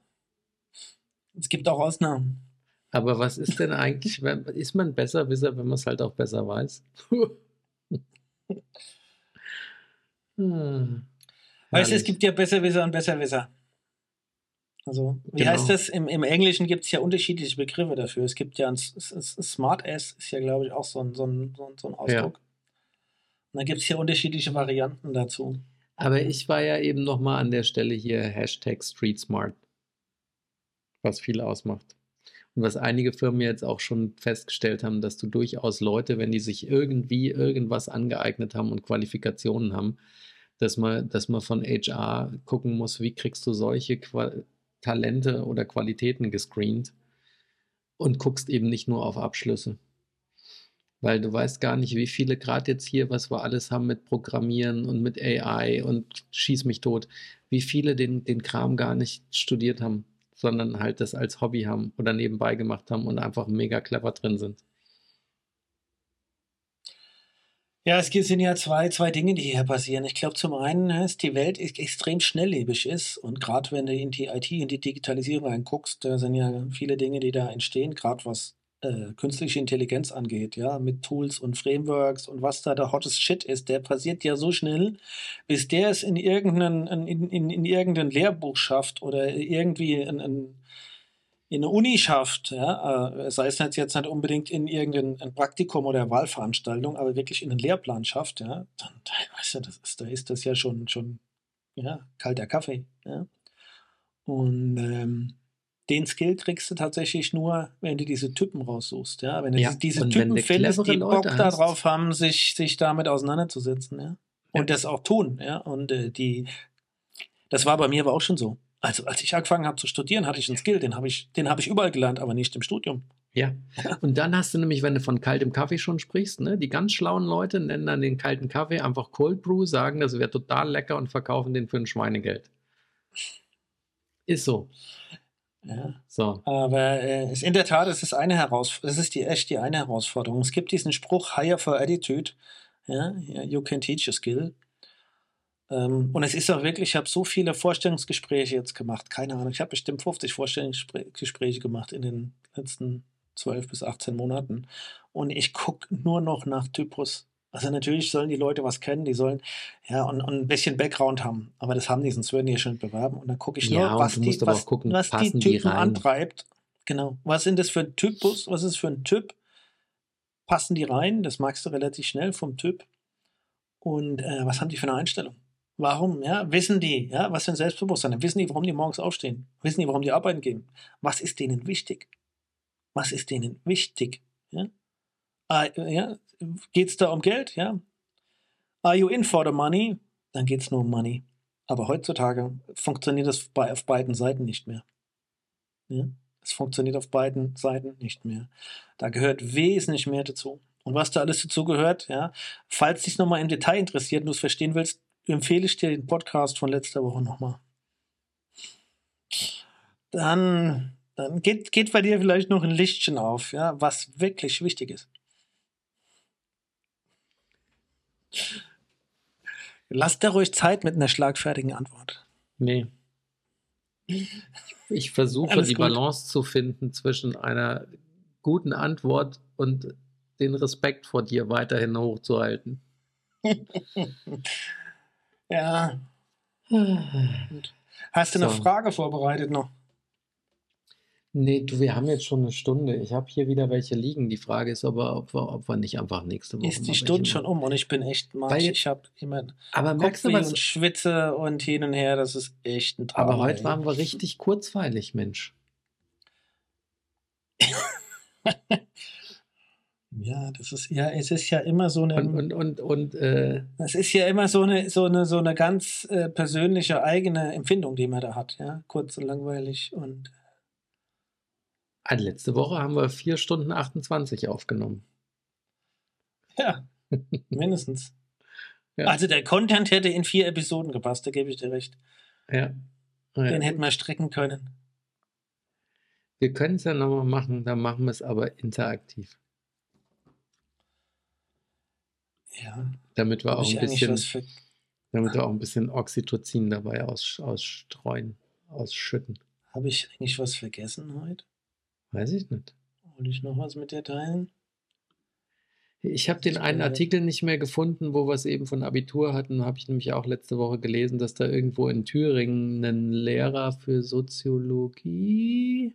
Es gibt auch Ausnahmen. Aber was ist denn eigentlich, wenn, ist man Besserwisser, wenn man es halt auch besser weiß? hm. (laughs) Weißt du, es gibt ja Besserwisser und Besserwisser. Also, wie Genau. heißt das? Im, Im Englischen gibt es ja unterschiedliche Begriffe dafür. Es gibt ja ein Smart Ass, ist ja, glaube ich, auch so ein, so ein, so ein, Ausdruck. Und dann gibt es ja unterschiedliche Varianten dazu. Aber ich war ja eben nochmal an der Stelle hier Hashtag Street Smart, was viel ausmacht. Und was einige Firmen jetzt auch schon festgestellt haben, dass du durchaus Leute, wenn die sich irgendwie irgendwas angeeignet haben und Qualifikationen haben, dass man, dass man von HR gucken muss, wie kriegst du solche Qua Talente oder Qualitäten gescreent und guckst eben nicht nur auf Abschlüsse. Weil du weißt gar nicht, wie viele gerade jetzt hier, was wir alles haben mit Programmieren und mit AI und schieß mich tot, wie viele den, den Kram gar nicht studiert haben, sondern halt das als Hobby haben oder nebenbei gemacht haben und einfach mega clever drin sind. Ja, es sind ja zwei, zwei Dinge, die hier passieren. Ich glaube, zum einen, ne, dass die Welt ex- extrem schnelllebig ist und gerade wenn du in die IT, in die Digitalisierung reinguckst, da sind ja viele Dinge, die da entstehen, gerade was äh, künstliche Intelligenz angeht, ja, mit Tools und Frameworks und was da der hottest Shit ist, der passiert ja so schnell, bis der es in irgendein, in, in, in irgendein Lehrbuch schafft oder irgendwie in, in, in eine Uni schafft, ja, äh, sei es jetzt, jetzt nicht unbedingt in irgendein ein Praktikum oder Wahlveranstaltung, aber wirklich in einen Lehrplan schafft, ja, dann, dann weißt du, das ist, da ist das ja schon, schon ja, kalter Kaffee. Ja. Und ähm, den Skill kriegst du tatsächlich nur, wenn du diese Typen raussuchst. Ja? Wenn du Ja, diese- Typen findest, die Leute Bock darauf haben, sich, sich damit auseinanderzusetzen. Ja? Und das auch tun. Ja? Und äh, die, das war bei mir aber auch schon so. Also als ich angefangen habe zu studieren, hatte ich einen Skill, den habe ich, den habe ich überall gelernt, aber nicht im Studium. Ja. Und dann hast du nämlich, wenn du von kaltem Kaffee schon sprichst, ne, die ganz schlauen Leute nennen dann den kalten Kaffee einfach Cold Brew, sagen, das wäre total lecker und verkaufen den für ein Schweinegeld. Ist so. Ja. So. Aber äh, es, in der Tat, es ist eine Herausforderung, das ist die, echt die eine Herausforderung. Es gibt diesen Spruch, hire for attitude, ja, you can teach a skill. Ähm, und es ist auch wirklich, ich habe so viele Vorstellungsgespräche jetzt gemacht, keine Ahnung, ich habe bestimmt 50 Vorstellungsgespräche gemacht in den letzten 12 bis 18 Monaten. Und ich gucke nur noch nach Typus. Also natürlich sollen die Leute was kennen, die sollen ja und, und ein bisschen Background haben, aber das haben die, sonst würden die ja schon bewerben. Und dann gucke ich nur, was die, was, gucken, was die die Typen rein? antreibt. Genau. Was sind das für ein Typus? Was ist für ein Typ? Passen die rein? Das magst du relativ schnell vom Typ. Und äh, was haben die für eine Einstellung? Warum? Ja, wissen die, ja, was für ein Selbstbewusstsein? Wissen die, warum die morgens aufstehen? Wissen die, warum die arbeiten gehen? Was ist denen wichtig? Was ist denen wichtig? Ja? Ah, ja? Geht es da um Geld? Ja. Are you in for the money? Dann geht es nur um Money. Aber heutzutage funktioniert das bei, auf beiden Seiten nicht mehr. Ja? Es funktioniert auf beiden Seiten nicht mehr. Da gehört wesentlich mehr dazu. Und was da alles dazu gehört, ja, falls dich nochmal im Detail interessiert und du es verstehen willst, empfehle ich dir den Podcast von letzter Woche nochmal. Dann, dann geht, geht bei dir vielleicht noch ein Lichtchen auf, ja, was wirklich wichtig ist. Lass dir ruhig Zeit mit einer schlagfertigen Antwort. Nee. Ich versuche Alles die gut. Balance zu finden zwischen einer guten Antwort und den Respekt vor dir weiterhin hochzuhalten. (laughs) Ja. (sighs) Hast du eine So. Frage vorbereitet noch? Nee, du, wir haben jetzt schon eine Stunde. Ich habe hier wieder welche liegen. Die Frage ist aber, ob wir, ob wir nicht einfach nächste Woche. Ist die Stunde schon um und ich bin echt mal. Ich habe immer Aber merkst du was? und schwitze und hin und her. Das ist echt ein Traum. Aber heute waren wir richtig kurzweilig, Mensch. (laughs) Ja, das ist ja, es ist ja immer so eine. Und, und, und, und äh, Das ist ja immer so eine, so eine, so eine ganz äh, persönliche eigene Empfindung, die man da hat, ja. Kurz und langweilig und letzte Woche haben wir 4 Stunden 28 aufgenommen. ja, (laughs) mindestens. Ja. Also der Content hätte in vier Episoden gepasst, da gebe ich dir recht. Ja. Ja. Den hätten wir strecken können. Wir können es ja nochmal machen, dann machen wir es aber interaktiv. Ja, Damit wir auch ein bisschen, für. damit wir auch ein bisschen Oxytocin dabei aus, ausstreuen, ausschütten. Habe ich eigentlich was vergessen heute? Weiß ich nicht. Wollte ich noch was mit dir teilen? Ich habe den einen Artikel nicht mehr gefunden, wo wir es eben von Abitur hatten. Habe ich nämlich auch letzte Woche gelesen, dass da irgendwo in Thüringen ein Lehrer für Soziologie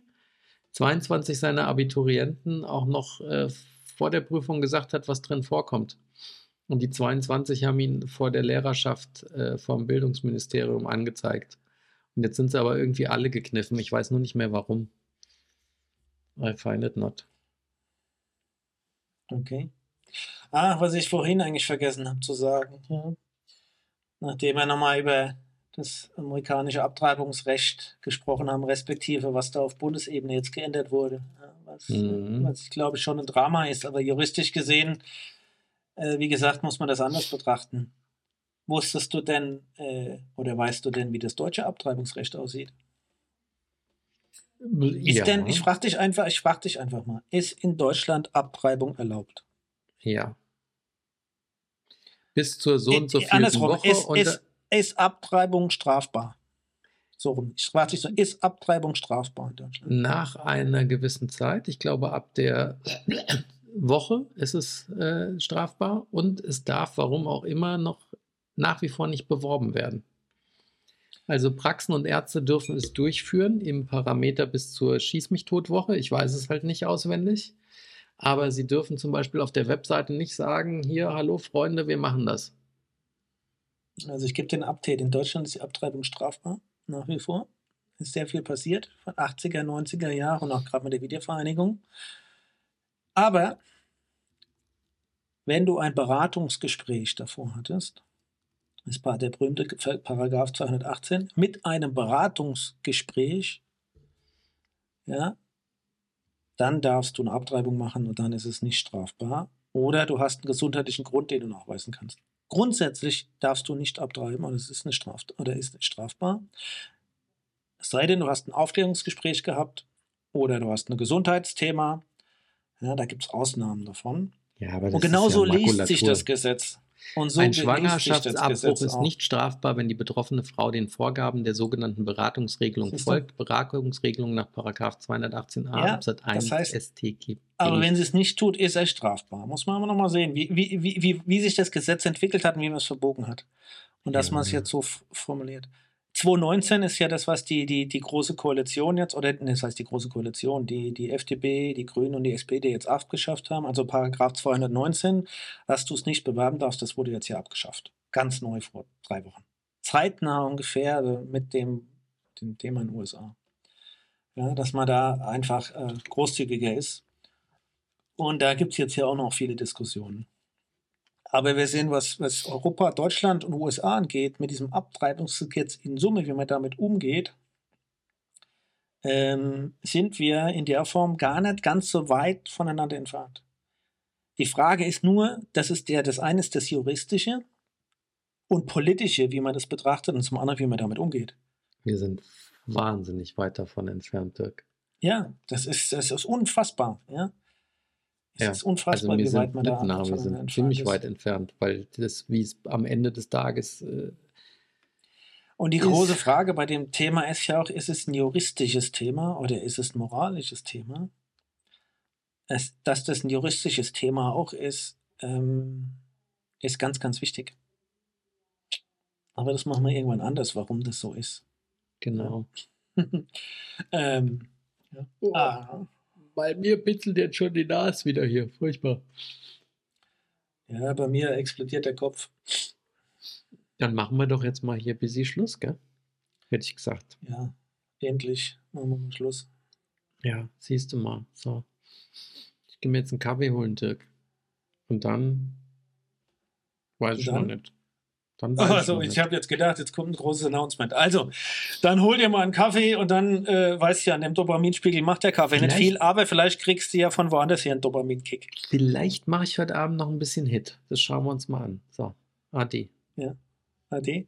22 seiner Abiturienten auch noch äh, vor der Prüfung gesagt hat, was drin vorkommt. Und die 22 haben ihn vor der Lehrerschaft äh, vom Bildungsministerium angezeigt. Und jetzt sind sie aber irgendwie alle gekniffen. Ich weiß nur nicht mehr warum. I find it not. Okay. Ah, was ich vorhin eigentlich vergessen habe zu sagen. Ja. Nachdem wir nochmal über das amerikanische Abtreibungsrecht gesprochen haben, respektive was da auf Bundesebene jetzt geändert wurde. Was, mhm. was, ich glaube schon ein Drama ist, aber juristisch gesehen, äh, wie gesagt, muss man das anders betrachten. Wusstest du denn äh, oder weißt du denn, wie das deutsche Abtreibungsrecht aussieht? Ist ja. denn, ich frage dich einfach, ich frage dich einfach mal, ist in Deutschland Abtreibung erlaubt? Ja. Bis zur so und so viel Woche. Ist, ist, ist Abtreibung strafbar? So rum. Ich frage dich so, ist Abtreibung strafbar in Deutschland? Nach einer gewissen Zeit, ich glaube ab der Woche ist es äh, strafbar und es darf, warum auch immer, noch nach wie vor nicht beworben werden. Also Praxen und Ärzte dürfen es durchführen im Parameter bis zur Schieß mich tot Woche. Ich weiß es halt nicht auswendig. Aber sie dürfen zum Beispiel auf der Webseite nicht sagen, hier, hallo Freunde, wir machen das. Also ich gebe den Update. In Deutschland ist die Abtreibung strafbar, nach wie vor. Ist sehr viel passiert, von 80er, 90er Jahren auch gerade mit der Wiedervereinigung. Aber wenn du ein Beratungsgespräch davor hattest, ist der berühmte Paragraph 218, mit einem Beratungsgespräch, ja, dann darfst du eine Abtreibung machen und dann ist es nicht strafbar. Oder du hast einen gesundheitlichen Grund, den du nachweisen kannst. Grundsätzlich darfst du nicht abtreiben und es ist eine Straf oder ist nicht strafbar. Es sei denn, du hast ein Aufklärungsgespräch gehabt oder du hast ein Gesundheitsthema. Ja, da gibt es Ausnahmen davon. Ja, und genauso ja liest sich das Gesetz. So ein Schwangerschaftsabbruch ist nicht strafbar, wenn die betroffene Frau den Vorgaben der sogenannten Beratungsregelung folgt. Beratungsregelung nach 218a ja, Absatz 1 das heißt, StGB. Aber wenn sie es nicht tut, ist es strafbar. Muss man aber nochmal sehen, wie, wie, wie, wie, sich das Gesetz entwickelt hat und wie man es verbogen hat. Und dass ja. man es jetzt so formuliert. 2019 ist ja das, was die, die, die große Koalition jetzt, oder das heißt die große Koalition, die, die FDP, die Grünen und die SPD jetzt abgeschafft haben. Also Paragraph 219, dass du es nicht bewerben darfst, das wurde jetzt ja abgeschafft. Ganz neu vor drei Wochen. Zeitnah ungefähr äh, mit dem, dem Thema in den USA. Ja, dass man da einfach äh, großzügiger ist. Und da gibt es jetzt ja auch noch viele Diskussionen. Aber wir sehen, was, was Europa, Deutschland und USA angeht, mit diesem Abtreibungsgesetz in Summe, wie man damit umgeht, ähm, sind wir in der Form gar nicht ganz so weit voneinander entfernt. Die Frage ist nur, das ist der, das eine ist das Juristische und Politische, wie man das betrachtet, und zum anderen, wie man damit umgeht. Wir sind wahnsinnig weit davon entfernt, Dirk. Ja, das ist, das ist unfassbar. Ja? Es ja, ist unfassbar, also wie weit man da nah, wir sind ziemlich ist. weit entfernt, weil das, wie es am Ende des Tages. Äh, und die große Frage bei dem Thema ist ja auch, ist es ein juristisches Thema oder ist es ein moralisches Thema? Es, dass das ein juristisches Thema auch ist, ähm, ist ganz, ganz wichtig. Aber das machen wir irgendwann anders, warum das so ist. Genau. (laughs) ähm, ja. oh. ah. Bei mir bitzelt jetzt schon die Nase wieder hier. Furchtbar. Ja, bei mir explodiert der Kopf. Dann machen wir doch jetzt mal hier bis Schluss, gell? Hätte ich gesagt. Ja, endlich machen wir mal Schluss. Ja, siehst du mal. So. Ich gehe mir jetzt einen Kaffee holen, Dirk. Und dann weiß Und ich dann? noch nicht. Dann (laughs) also, ich, ich habe jetzt gedacht, jetzt kommt ein großes Announcement. Also, dann hol dir mal einen Kaffee und dann äh, weißt du ja, an dem Dopaminspiegel macht der Kaffee vielleicht, nicht viel, aber vielleicht kriegst du ja von woanders hier einen Dopaminkick. Vielleicht mache ich heute Abend noch ein bisschen Hit. Das schauen wir uns mal an. So, Adi. Ja, Adi.